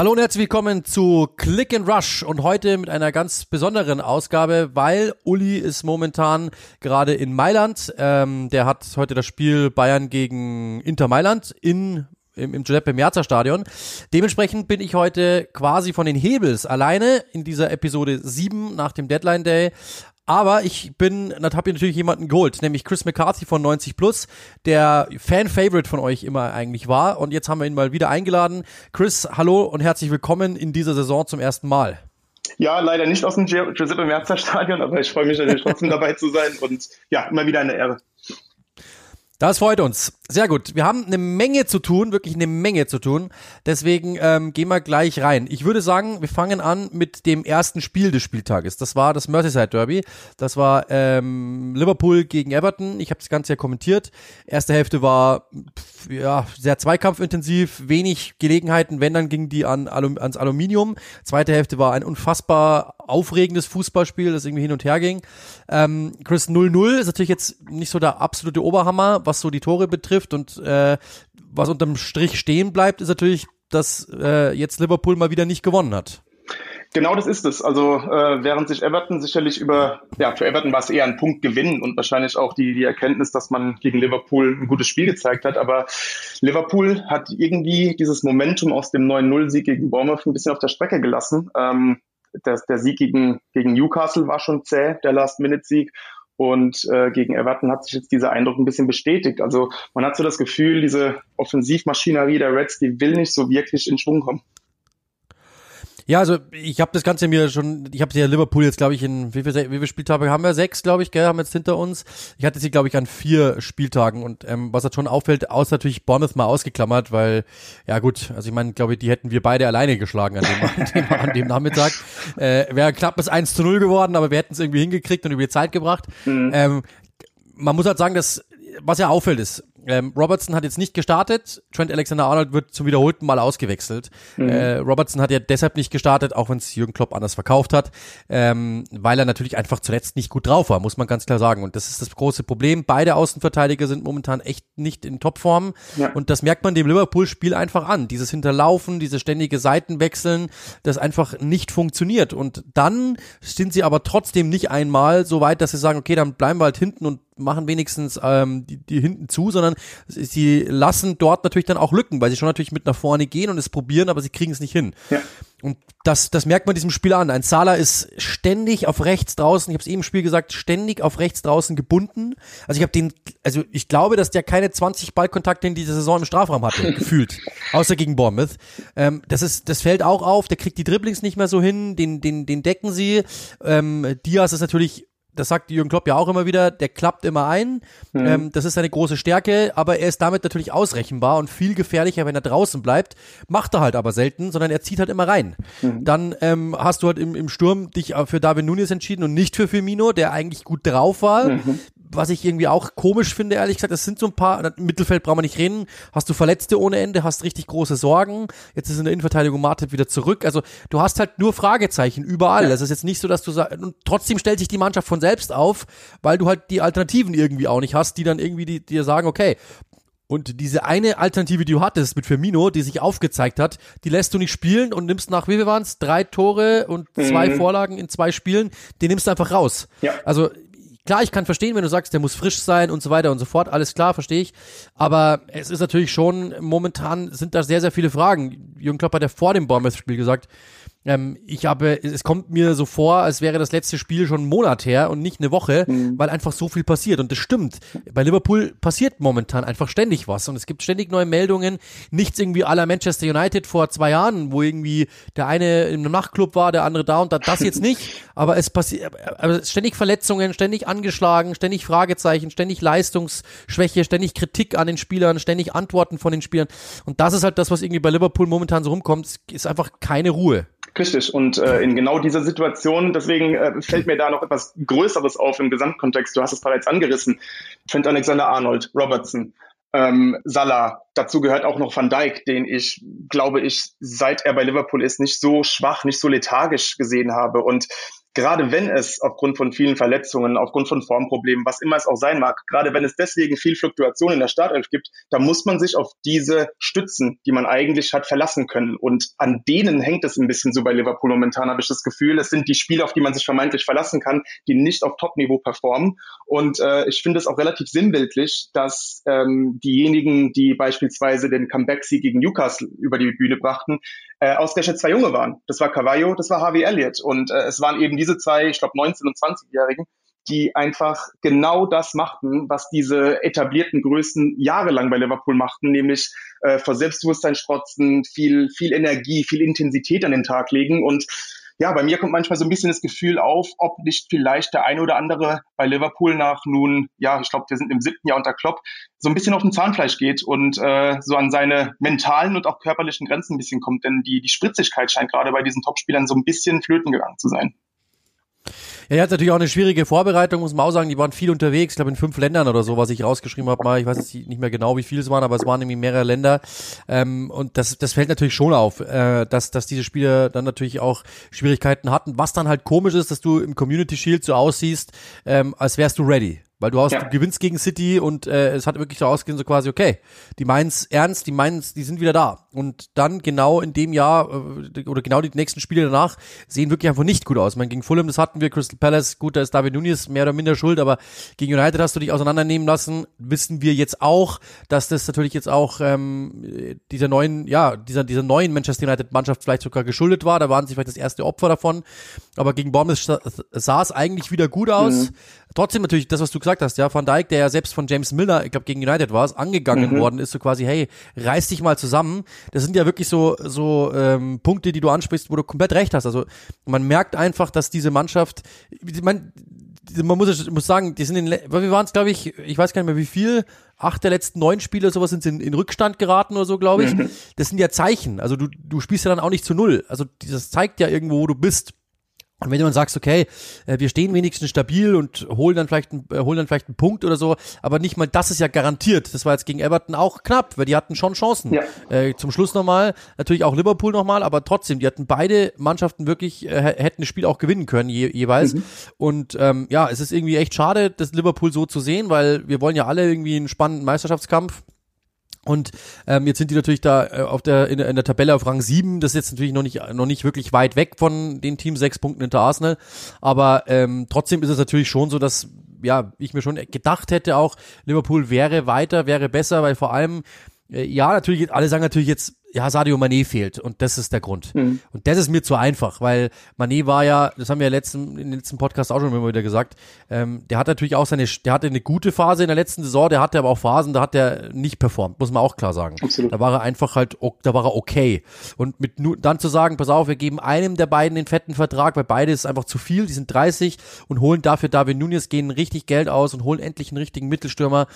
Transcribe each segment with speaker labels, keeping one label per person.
Speaker 1: Hallo und herzlich willkommen zu Click and Rush und heute mit einer ganz besonderen Ausgabe, weil Uli ist momentan gerade in Mailand. Ähm, der hat heute das Spiel Bayern gegen Inter Mailand in im, im Giuseppe Meazza Stadion. Dementsprechend bin ich heute quasi von den Hebels alleine in dieser Episode 7 nach dem Deadline Day. Aber ich bin, dann habe ich natürlich jemanden geholt, nämlich Chris McCarthy von 90 Plus, der Fan-Favorite von euch immer eigentlich war. Und jetzt haben wir ihn mal wieder eingeladen. Chris, hallo und herzlich willkommen in dieser Saison zum ersten Mal.
Speaker 2: Ja, leider nicht aus dem Giuseppe Merzer Stadion, aber ich freue mich natürlich trotzdem dabei zu sein und ja, immer wieder eine Ehre.
Speaker 1: Das freut uns. Sehr gut. Wir haben eine Menge zu tun, wirklich eine Menge zu tun. Deswegen ähm, gehen wir gleich rein. Ich würde sagen, wir fangen an mit dem ersten Spiel des Spieltages. Das war das Merseyside Derby. Das war ähm, Liverpool gegen Everton. Ich habe das Ganze ja kommentiert. Erste Hälfte war pf, ja sehr zweikampfintensiv, wenig Gelegenheiten, wenn dann gingen die an Alum ans Aluminium. Zweite Hälfte war ein unfassbar aufregendes Fußballspiel, das irgendwie hin und her ging. Ähm, Chris 0-0 ist natürlich jetzt nicht so der absolute Oberhammer, was so die Tore betrifft und äh, was unterm Strich stehen bleibt, ist natürlich, dass äh, jetzt Liverpool mal wieder nicht gewonnen hat.
Speaker 2: Genau das ist es. Also äh, während sich Everton sicherlich über, ja, für Everton war es eher ein Punkt gewinnen und wahrscheinlich auch die, die Erkenntnis, dass man gegen Liverpool ein gutes Spiel gezeigt hat. Aber Liverpool hat irgendwie dieses Momentum aus dem 9-0-Sieg gegen Bournemouth ein bisschen auf der Strecke gelassen. Ähm, der, der Sieg gegen, gegen Newcastle war schon zäh, der Last-Minute-Sieg. Und äh, gegen Everton hat sich jetzt dieser Eindruck ein bisschen bestätigt. Also man hat so das Gefühl, diese Offensivmaschinerie der Reds, die will nicht so wirklich in Schwung kommen.
Speaker 1: Ja, also ich habe das Ganze mir schon, ich habe ja Liverpool jetzt, glaube ich, in wie viele, wie viele Spieltage haben wir? Sechs, glaube ich, gell, haben wir jetzt hinter uns. Ich hatte sie, glaube ich, an vier Spieltagen und ähm, was halt schon auffällt, außer natürlich Bournemouth mal ausgeklammert, weil, ja gut, also ich meine, glaube ich, die hätten wir beide alleine geschlagen an dem, an dem, an dem Nachmittag. Äh, Wäre knapp bis 1 zu 0 geworden, aber wir hätten es irgendwie hingekriegt und über die Zeit gebracht. Mhm. Ähm, man muss halt sagen, dass was ja auffällt ist, ähm, Robertson hat jetzt nicht gestartet. Trent Alexander-Arnold wird zum wiederholten Mal ausgewechselt. Mhm. Äh, Robertson hat ja deshalb nicht gestartet, auch wenn es Jürgen Klopp anders verkauft hat, ähm, weil er natürlich einfach zuletzt nicht gut drauf war, muss man ganz klar sagen. Und das ist das große Problem. Beide Außenverteidiger sind momentan echt nicht in Topform. Ja. Und das merkt man dem Liverpool-Spiel einfach an. Dieses Hinterlaufen, diese ständige Seitenwechseln, das einfach nicht funktioniert. Und dann sind sie aber trotzdem nicht einmal so weit, dass sie sagen, okay, dann bleiben wir halt hinten und machen wenigstens ähm, die, die hinten zu, sondern sie lassen dort natürlich dann auch Lücken, weil sie schon natürlich mit nach vorne gehen und es probieren, aber sie kriegen es nicht hin. Ja. Und das, das merkt man diesem Spiel an. Ein Salah ist ständig auf rechts draußen, ich habe es eben im Spiel gesagt, ständig auf rechts draußen gebunden. Also ich habe den, also ich glaube, dass der keine 20 Ballkontakte in dieser Saison im Strafraum hatte, gefühlt. Außer gegen Bournemouth. Ähm, das ist, das fällt auch auf, der kriegt die Dribblings nicht mehr so hin, den, den, den decken sie. Ähm, Diaz ist natürlich das sagt Jürgen Klopp ja auch immer wieder, der klappt immer ein. Mhm. Ähm, das ist seine große Stärke, aber er ist damit natürlich ausrechenbar und viel gefährlicher, wenn er draußen bleibt. Macht er halt aber selten, sondern er zieht halt immer rein. Mhm. Dann ähm, hast du halt im, im Sturm dich für David Nunes entschieden und nicht für Firmino, der eigentlich gut drauf war. Mhm was ich irgendwie auch komisch finde, ehrlich gesagt, es sind so ein paar, im Mittelfeld brauchen wir nicht reden, hast du Verletzte ohne Ende, hast richtig große Sorgen, jetzt ist in der Innenverteidigung Martin wieder zurück, also du hast halt nur Fragezeichen überall, ja. das ist jetzt nicht so, dass du sagst, und trotzdem stellt sich die Mannschaft von selbst auf, weil du halt die Alternativen irgendwie auch nicht hast, die dann irgendwie die, dir sagen, okay, und diese eine Alternative, die du hattest mit Firmino, die sich aufgezeigt hat, die lässt du nicht spielen und nimmst nach, wie viel waren es, drei Tore und zwei mhm. Vorlagen in zwei Spielen, die nimmst du einfach raus. Ja. Also klar, ich kann verstehen, wenn du sagst, der muss frisch sein und so weiter und so fort, alles klar, verstehe ich. Aber es ist natürlich schon, momentan sind da sehr, sehr viele Fragen. Jürgen Klopp hat ja vor dem Bournemouth-Spiel gesagt, ähm, ich habe, es kommt mir so vor, als wäre das letzte Spiel schon einen Monat her und nicht eine Woche, mhm. weil einfach so viel passiert. Und das stimmt. Bei Liverpool passiert momentan einfach ständig was und es gibt ständig neue Meldungen. Nichts irgendwie aller Manchester United vor zwei Jahren, wo irgendwie der eine im Nachtclub war, der andere da und da. Das jetzt nicht. Aber es passiert, ständig Verletzungen, ständig angeschlagen, ständig Fragezeichen, ständig Leistungsschwäche, ständig Kritik an den Spielern, ständig Antworten von den Spielern. Und das ist halt das, was irgendwie bei Liverpool momentan so rumkommt. Es ist einfach keine Ruhe.
Speaker 2: Richtig. Und äh, in genau dieser Situation, deswegen äh, fällt mir da noch etwas Größeres auf im Gesamtkontext. Du hast es bereits angerissen. Trent Alexander-Arnold, Robertson, ähm, Salah. Dazu gehört auch noch Van Dijk, den ich, glaube ich, seit er bei Liverpool ist, nicht so schwach, nicht so lethargisch gesehen habe. Und gerade wenn es aufgrund von vielen Verletzungen, aufgrund von Formproblemen, was immer es auch sein mag, gerade wenn es deswegen viel Fluktuation in der Startelf gibt, da muss man sich auf diese Stützen, die man eigentlich hat, verlassen können. Und an denen hängt es ein bisschen so bei Liverpool momentan, habe ich das Gefühl. Es sind die Spieler, auf die man sich vermeintlich verlassen kann, die nicht auf Top-Niveau performen. Und äh, ich finde es auch relativ sinnbildlich, dass ähm, diejenigen, die beispielsweise den Comeback-Sieg gegen Newcastle über die Bühne brachten, äh, ausgerechnet zwei Junge waren. Das war Cavallo, das war Harvey Elliott. Und äh, es waren eben diese zwei, ich glaube 19- und 20-Jährigen, die einfach genau das machten, was diese etablierten Größen jahrelang bei Liverpool machten, nämlich äh, vor Selbstbewusstsein strotzen, viel, viel Energie, viel Intensität an den Tag legen und ja, bei mir kommt manchmal so ein bisschen das Gefühl auf, ob nicht vielleicht der eine oder andere bei Liverpool nach nun, ja, ich glaube, wir sind im siebten Jahr unter Klopp, so ein bisschen auf den Zahnfleisch geht und äh, so an seine mentalen und auch körperlichen Grenzen ein bisschen kommt. Denn die, die Spritzigkeit scheint gerade bei diesen Topspielern so ein bisschen flöten gegangen zu sein.
Speaker 1: Ja, er hat natürlich auch eine schwierige Vorbereitung, muss man auch sagen. Die waren viel unterwegs, ich glaube in fünf Ländern oder so, was ich rausgeschrieben habe mal. Ich weiß jetzt nicht mehr genau, wie viele es waren, aber es waren irgendwie mehrere Länder. Ähm, und das, das fällt natürlich schon auf, äh, dass, dass diese Spieler dann natürlich auch Schwierigkeiten hatten. Was dann halt komisch ist, dass du im Community Shield so aussiehst, ähm, als wärst du ready. Weil du, hast, ja. du gewinnst gegen City und äh, es hat wirklich so ausgesehen, so quasi, okay, die meinen's ernst, die meinen's, die sind wieder da. Und dann genau in dem Jahr äh, oder genau die nächsten Spiele danach sehen wirklich einfach nicht gut aus. Meine, gegen Fulham, das hatten wir, Crystal Palace, gut, da ist David Nunes mehr oder minder schuld, aber gegen United hast du dich auseinandernehmen lassen. Wissen wir jetzt auch, dass das natürlich jetzt auch ähm, dieser neuen, ja, dieser, dieser neuen Manchester United-Mannschaft vielleicht sogar geschuldet war. Da waren sie vielleicht das erste Opfer davon. Aber gegen Bournemouth sah es eigentlich wieder gut aus. Mhm. Trotzdem natürlich das, was du gesagt hast, ja, Van Dijk, der ja selbst von James Milner, ich glaube gegen United war es, angegangen mhm. worden ist, so quasi, hey, reiß dich mal zusammen. Das sind ja wirklich so so ähm, Punkte, die du ansprichst, wo du komplett recht hast. Also man merkt einfach, dass diese Mannschaft, man, man muss, muss sagen, die sind in, wir waren es, glaube ich, ich weiß gar nicht mehr wie viel, acht der letzten neun Spiele, sowas sind in, in Rückstand geraten oder so, glaube ich. Mhm. Das sind ja Zeichen. Also du, du spielst ja dann auch nicht zu null. Also das zeigt ja irgendwo, wo du bist. Und wenn du dann sagst, okay, äh, wir stehen wenigstens stabil und holen dann vielleicht, einen, äh, holen dann vielleicht einen Punkt oder so, aber nicht mal das ist ja garantiert. Das war jetzt gegen Everton auch knapp, weil die hatten schon Chancen. Ja. Äh, zum Schluss nochmal, natürlich auch Liverpool nochmal, aber trotzdem, die hatten beide Mannschaften wirklich, äh, hätten das Spiel auch gewinnen können je, jeweils. Mhm. Und ähm, ja, es ist irgendwie echt schade, das Liverpool so zu sehen, weil wir wollen ja alle irgendwie einen spannenden Meisterschaftskampf und ähm, jetzt sind die natürlich da äh, auf der in, der in der Tabelle auf Rang 7. Das ist jetzt natürlich noch nicht noch nicht wirklich weit weg von den Team sechs Punkten hinter Arsenal. Aber ähm, trotzdem ist es natürlich schon so, dass ja ich mir schon gedacht hätte auch Liverpool wäre weiter, wäre besser, weil vor allem äh, ja natürlich alle sagen natürlich jetzt ja, Sadio Mané fehlt und das ist der Grund. Mhm. Und das ist mir zu einfach, weil Mané war ja, das haben wir ja letzten, in den letzten Podcast auch schon immer wieder gesagt, ähm, der hat natürlich auch seine, der hatte eine gute Phase in der letzten Saison, der hatte aber auch Phasen, da hat er nicht performt, muss man auch klar sagen. Absolut. Da war er einfach halt, da war er okay. Und mit nur, dann zu sagen, pass auf, wir geben einem der beiden den fetten Vertrag, weil beide ist einfach zu viel, die sind 30 und holen dafür David Nunez, gehen richtig Geld aus und holen endlich einen richtigen Mittelstürmer,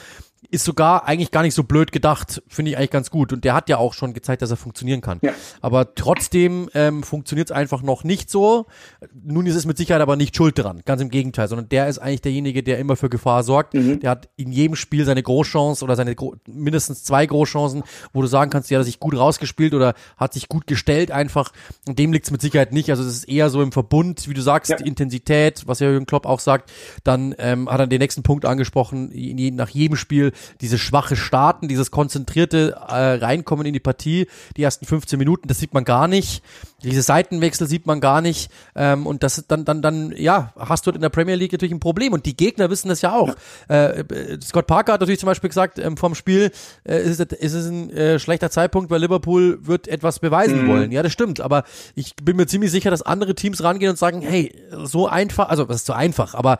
Speaker 1: ist sogar eigentlich gar nicht so blöd gedacht, finde ich eigentlich ganz gut. Und der hat ja auch schon gezeigt, dass er funktionieren kann. Ja. Aber trotzdem ähm, funktioniert es einfach noch nicht so. Nun ist es mit Sicherheit aber nicht schuld dran, ganz im Gegenteil, sondern der ist eigentlich derjenige, der immer für Gefahr sorgt. Mhm. Der hat in jedem Spiel seine Großchance oder seine Gro mindestens zwei Großchancen, wo du sagen kannst, ja, hat sich gut rausgespielt oder hat sich gut gestellt einfach. Und dem liegt es mit Sicherheit nicht. Also es ist eher so im Verbund, wie du sagst, ja. Intensität, was ja Jürgen Klopp auch sagt. Dann ähm, hat er den nächsten Punkt angesprochen, nach jedem Spiel diese schwache Starten, dieses konzentrierte äh, Reinkommen in die Partie, die ersten 15 Minuten, das sieht man gar nicht. Diese Seitenwechsel sieht man gar nicht. Ähm, und das dann, dann, dann, ja, hast du in der Premier League natürlich ein Problem. Und die Gegner wissen das ja auch. Ja. Äh, Scott Parker hat natürlich zum Beispiel gesagt, ähm, vom Spiel äh, ist, es, ist es ein äh, schlechter Zeitpunkt, weil Liverpool wird etwas beweisen mhm. wollen. Ja, das stimmt. Aber ich bin mir ziemlich sicher, dass andere Teams rangehen und sagen, hey, so einfach, also das ist so einfach, aber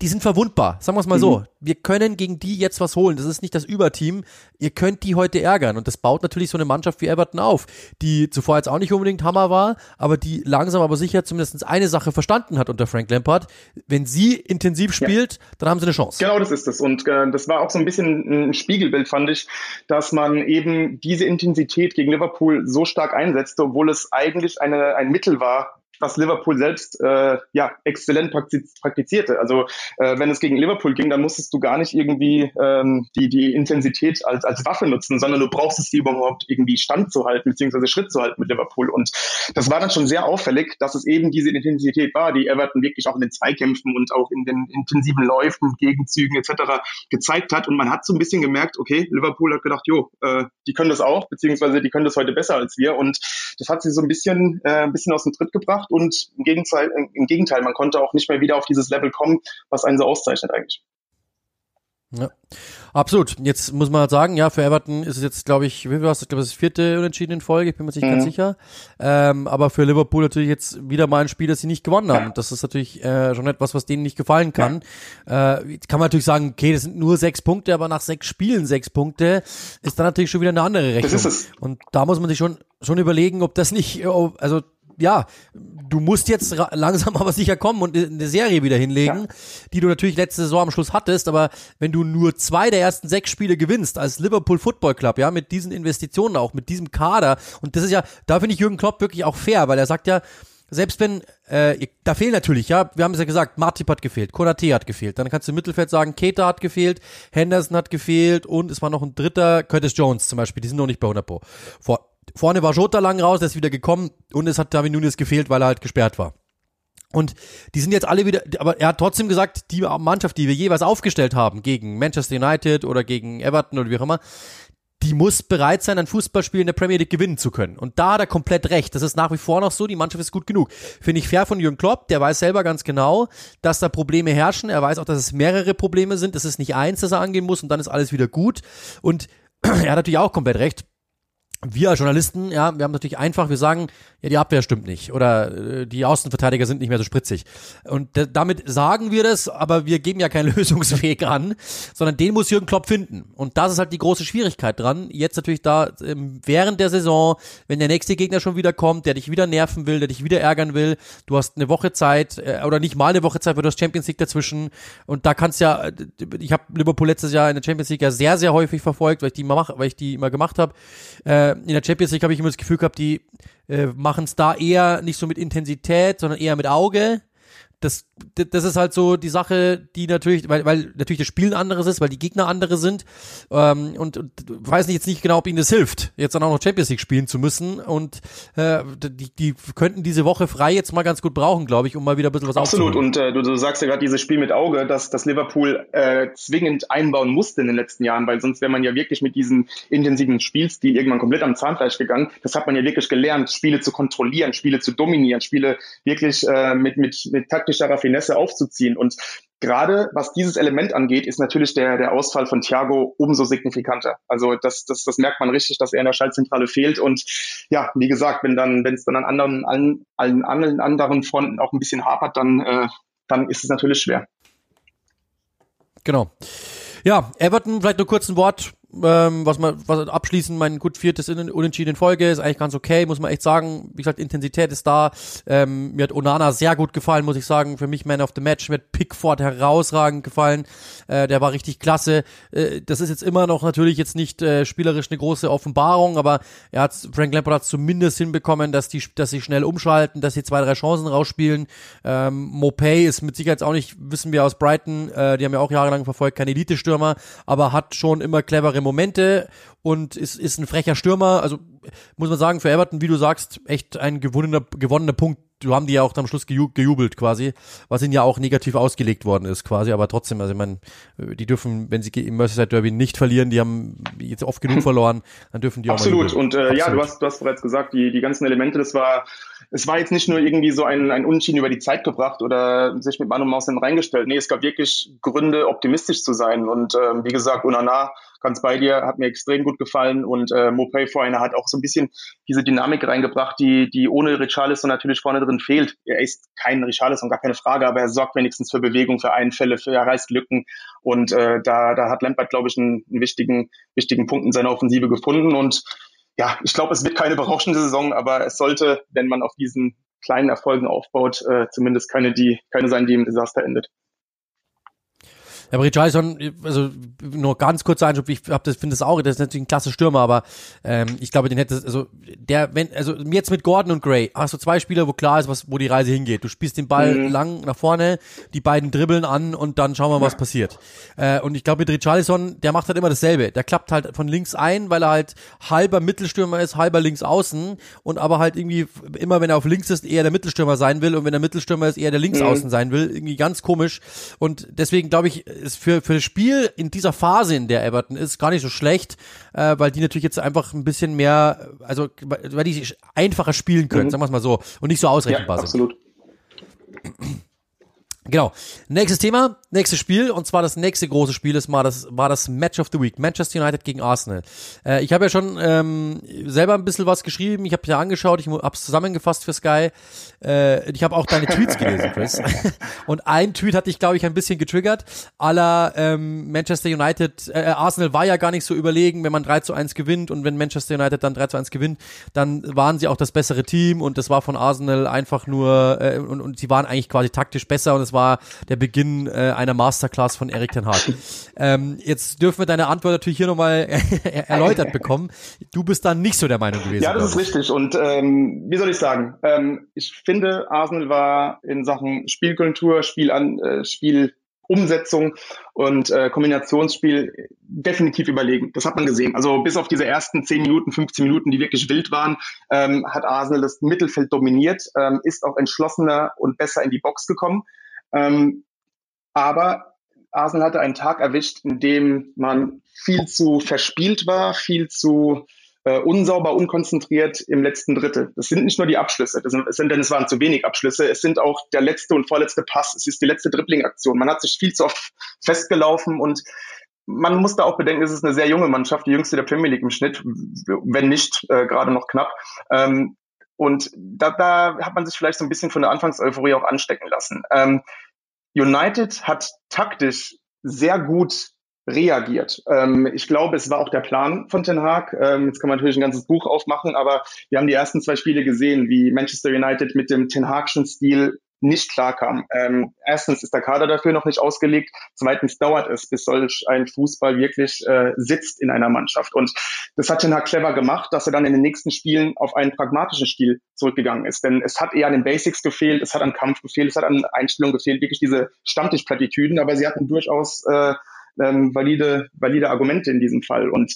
Speaker 1: die sind verwundbar, sagen wir es mal mhm. so. Wir können gegen die jetzt was holen. Das ist nicht das Überteam. Ihr könnt die heute ärgern. Und das baut natürlich so eine Mannschaft wie Everton auf, die zuvor jetzt auch nicht unbedingt Hammer war, aber die langsam aber sicher zumindest eine Sache verstanden hat unter Frank Lampard. Wenn sie intensiv spielt, ja. dann haben sie eine Chance.
Speaker 2: Genau, das ist es. Und äh, das war auch so ein bisschen ein Spiegelbild, fand ich, dass man eben diese Intensität gegen Liverpool so stark einsetzte, obwohl es eigentlich eine, ein Mittel war, was Liverpool selbst äh, ja exzellent praktizierte. Also äh, wenn es gegen Liverpool ging, dann musstest du gar nicht irgendwie ähm, die, die Intensität als, als Waffe nutzen, sondern du brauchst es, die überhaupt irgendwie standzuhalten, beziehungsweise Schritt zu halten mit Liverpool. Und das war dann schon sehr auffällig, dass es eben diese Intensität war, die Everton wirklich auch in den Zweikämpfen und auch in den intensiven Läufen, Gegenzügen etc. gezeigt hat. Und man hat so ein bisschen gemerkt, okay, Liverpool hat gedacht, jo, äh, die können das auch, beziehungsweise die können das heute besser als wir. Und das hat sie so ein bisschen, äh, ein bisschen aus dem Tritt gebracht. Und im Gegenteil, im Gegenteil, man konnte auch nicht mehr wieder auf dieses Level kommen, was einen so auszeichnet eigentlich.
Speaker 1: Ja, absolut. Jetzt muss man halt sagen, ja, für Everton ist es jetzt, glaube ich, wie war es? Ich glaube, das vierte Unentschieden in Folge, ich bin mir nicht mhm. ganz sicher. Ähm, aber für Liverpool natürlich jetzt wieder mal ein Spiel, das sie nicht gewonnen haben. Das ist natürlich äh, schon etwas, was denen nicht gefallen kann. Ja. Äh, kann man natürlich sagen, okay, das sind nur sechs Punkte, aber nach sechs Spielen sechs Punkte ist dann natürlich schon wieder eine andere Rechnung. Das ist es. Und da muss man sich schon schon überlegen, ob das nicht, also ja, du musst jetzt langsam aber sicher kommen und eine Serie wieder hinlegen, ja. die du natürlich letzte Saison am Schluss hattest, aber wenn du nur zwei der ersten sechs Spiele gewinnst als Liverpool Football Club, ja, mit diesen Investitionen auch, mit diesem Kader und das ist ja, da finde ich Jürgen Klopp wirklich auch fair, weil er sagt ja, selbst wenn, äh, da fehlen natürlich, ja, wir haben es ja gesagt, Martip hat gefehlt, Konate hat gefehlt, dann kannst du im Mittelfeld sagen, Keita hat gefehlt, Henderson hat gefehlt und es war noch ein dritter, Curtis Jones zum Beispiel, die sind noch nicht bei 100 Pro. Vor, Vorne war Jota lang raus, der ist wieder gekommen und es hat David Nunes gefehlt, weil er halt gesperrt war. Und die sind jetzt alle wieder, aber er hat trotzdem gesagt, die Mannschaft, die wir jeweils aufgestellt haben, gegen Manchester United oder gegen Everton oder wie auch immer, die muss bereit sein, ein Fußballspiel in der Premier League gewinnen zu können. Und da hat er komplett recht. Das ist nach wie vor noch so, die Mannschaft ist gut genug. Finde ich fair von Jürgen Klopp, der weiß selber ganz genau, dass da Probleme herrschen. Er weiß auch, dass es mehrere Probleme sind. Es ist nicht eins, das er angehen muss und dann ist alles wieder gut. Und er hat natürlich auch komplett recht wir als Journalisten, ja, wir haben natürlich einfach, wir sagen, ja, die Abwehr stimmt nicht oder äh, die Außenverteidiger sind nicht mehr so spritzig. Und damit sagen wir das, aber wir geben ja keinen Lösungsweg an, sondern den muss Jürgen Klopp finden. Und das ist halt die große Schwierigkeit dran. Jetzt natürlich da ähm, während der Saison, wenn der nächste Gegner schon wieder kommt, der dich wieder nerven will, der dich wieder ärgern will, du hast eine Woche Zeit äh, oder nicht mal eine Woche Zeit, weil du hast Champions League dazwischen und da kannst ja, äh, ich habe Liverpool letztes Jahr in der Champions League ja sehr, sehr häufig verfolgt, weil ich die immer mach, weil ich die immer gemacht habe. Äh, in der Champions League habe ich immer das Gefühl gehabt, die äh, machen es da eher nicht so mit Intensität, sondern eher mit Auge das, das ist halt so die Sache, die natürlich, weil, weil natürlich das Spiel ein anderes ist, weil die Gegner andere sind. Ähm, und, und weiß nicht jetzt nicht genau, ob ihnen das hilft, jetzt dann auch noch Champions League spielen zu müssen. Und äh, die, die könnten diese Woche frei jetzt mal ganz gut brauchen, glaube ich, um mal wieder ein bisschen was
Speaker 2: Absolut. Und äh, du, du sagst ja gerade dieses Spiel mit Auge, dass, dass Liverpool äh, zwingend einbauen musste in den letzten Jahren, weil sonst wäre man ja wirklich mit diesem intensiven Spielstil irgendwann komplett am Zahnfleisch gegangen. Das hat man ja wirklich gelernt, Spiele zu kontrollieren, Spiele zu dominieren, Spiele wirklich äh, mit, mit, mit Takt taktischer Raffinesse aufzuziehen. Und gerade was dieses Element angeht, ist natürlich der, der Ausfall von Thiago umso signifikanter. Also das, das, das merkt man richtig, dass er in der Schaltzentrale fehlt. Und ja, wie gesagt, wenn dann, wenn es dann an anderen, allen, allen, allen anderen Fronten auch ein bisschen hapert, dann, äh, dann ist es natürlich schwer.
Speaker 1: Genau. Ja, Everton, vielleicht nur kurz ein Wort ähm, was man, was abschließend mein gut viertes Unentschieden in Folge ist eigentlich ganz okay, muss man echt sagen. Wie gesagt, Intensität ist da. Ähm, mir hat Onana sehr gut gefallen, muss ich sagen. Für mich Man of the Match. Mir hat Pickford herausragend gefallen. Äh, der war richtig klasse. Äh, das ist jetzt immer noch natürlich jetzt nicht äh, spielerisch eine große Offenbarung, aber er hat Frank Lampard hat zumindest hinbekommen, dass die, dass sie schnell umschalten, dass sie zwei, drei Chancen rausspielen. Ähm, Mopay ist mit Sicherheit auch nicht, wissen wir aus Brighton, äh, die haben ja auch jahrelang verfolgt, kein Elite-Stürmer, aber hat schon immer clevere Momente und ist, ist ein frecher Stürmer. Also muss man sagen, für Everton, wie du sagst, echt ein gewonnener, gewonnener Punkt. Du haben die ja auch am Schluss gejubelt quasi, was ihnen ja auch negativ ausgelegt worden ist quasi, aber trotzdem, also ich meine, die dürfen, wenn sie im Merseyside Derby nicht verlieren, die haben jetzt oft genug verloren, dann dürfen die
Speaker 2: Absolut.
Speaker 1: auch
Speaker 2: Absolut. Und äh, Absolut. ja, du hast, du hast bereits gesagt, die, die ganzen Elemente, das war, es war jetzt nicht nur irgendwie so ein, ein Unentschieden über die Zeit gebracht oder sich mit Mann und Maus reingestellt. Nee, es gab wirklich Gründe, optimistisch zu sein. Und ähm, wie gesagt, Unana ganz bei dir, hat mir extrem gut gefallen und äh, Mopay vorhin hat auch so ein bisschen diese Dynamik reingebracht, die, die ohne Richarlison natürlich vorne drin fehlt. Er ist kein Richarlison, gar keine Frage, aber er sorgt wenigstens für Bewegung, für Einfälle, für er reißt Lücken und äh, da, da hat Lampard, glaube ich, einen, einen wichtigen, wichtigen Punkt in seiner Offensive gefunden und ja, ich glaube, es wird keine berauschende Saison, aber es sollte, wenn man auf diesen kleinen Erfolgen aufbaut, äh, zumindest keine, die, keine sein, die im Desaster endet.
Speaker 1: Ja, aber Richarlison, also nur ganz kurzer Einschub, ich hab das, finde das auch, das ist natürlich ein klasse Stürmer, aber ähm, ich glaube, den hätte, also der, wenn, also jetzt mit Gordon und Gray hast du zwei Spieler, wo klar ist, was, wo die Reise hingeht. Du spielst den Ball mhm. lang nach vorne, die beiden dribbeln an und dann schauen wir, was ja. passiert. Äh, und ich glaube, mit Richarlison, der macht halt immer dasselbe. Der klappt halt von links ein, weil er halt halber Mittelstürmer ist, halber links außen und aber halt irgendwie immer, wenn er auf links ist, eher der Mittelstürmer sein will und wenn der Mittelstürmer ist, eher der Linksaußen mhm. sein will. Irgendwie ganz komisch. Und deswegen glaube ich, ist für, für das Spiel in dieser Phase, in der Everton ist, gar nicht so schlecht, äh, weil die natürlich jetzt einfach ein bisschen mehr, also weil die einfacher spielen können, mhm. sagen wir es mal so, und nicht so ausrechenbar ja,
Speaker 2: absolut.
Speaker 1: sind. Absolut. Genau. Nächstes Thema, nächstes Spiel und zwar das nächste große Spiel ist mal das war das Match of the Week, Manchester United gegen Arsenal. Äh, ich habe ja schon ähm, selber ein bisschen was geschrieben, ich habe ja angeschaut, ich habe es zusammengefasst für Sky. Äh, ich habe auch deine Tweets gelesen, Chris. und ein Tweet hatte ich glaube ich ein bisschen getriggert. Aller ähm, Manchester United, äh, Arsenal war ja gar nicht so überlegen, wenn man 3 zu 1 gewinnt und wenn Manchester United dann 3 zu 1 gewinnt, dann waren sie auch das bessere Team und das war von Arsenal einfach nur äh, und, und sie waren eigentlich quasi taktisch besser und es war der Beginn äh, einer Masterclass von Erik Ten Hag. ähm, jetzt dürfen wir deine Antwort natürlich hier nochmal erläutert bekommen. Du bist dann nicht so der Meinung gewesen.
Speaker 2: Ja, das ist richtig. Und ähm, wie soll ich sagen? Ähm, ich finde, Arsenal war in Sachen Spielkultur, Spiel an, äh, Spiel Umsetzung und äh, Kombinationsspiel definitiv überlegen. Das hat man gesehen. Also bis auf diese ersten 10 Minuten, 15 Minuten, die wirklich wild waren, ähm, hat Arsenal das Mittelfeld dominiert, ähm, ist auch entschlossener und besser in die Box gekommen. Ähm, aber Arsenal hatte einen Tag erwischt, in dem man viel zu verspielt war, viel zu äh, unsauber, unkonzentriert im letzten Drittel. Das sind nicht nur die Abschlüsse, das sind, es sind, denn es waren zu wenig Abschlüsse, es sind auch der letzte und vorletzte Pass, es ist die letzte Dribbling-Aktion. Man hat sich viel zu oft festgelaufen und man muss da auch bedenken, es ist eine sehr junge Mannschaft, die jüngste der Premier League im Schnitt, wenn nicht äh, gerade noch knapp. Ähm, und da, da hat man sich vielleicht so ein bisschen von der Anfangseuphorie auch anstecken lassen. Ähm, United hat taktisch sehr gut reagiert. Ähm, ich glaube, es war auch der Plan von Ten Hag. Ähm, jetzt kann man natürlich ein ganzes Buch aufmachen, aber wir haben die ersten zwei Spiele gesehen, wie Manchester United mit dem Ten Hagschen Stil nicht klarkam. Ähm, erstens ist der Kader dafür noch nicht ausgelegt. Zweitens dauert es, bis solch ein Fußball wirklich äh, sitzt in einer Mannschaft. Und das hat Ten Hag clever gemacht, dass er dann in den nächsten Spielen auf einen pragmatischen Stil zurückgegangen ist. Denn es hat eher an den Basics gefehlt, es hat an Kampf gefehlt, es hat an Einstellung gefehlt, wirklich diese Stammtischplattitüden, aber sie hatten durchaus äh, ähm, valide, valide Argumente in diesem Fall. Und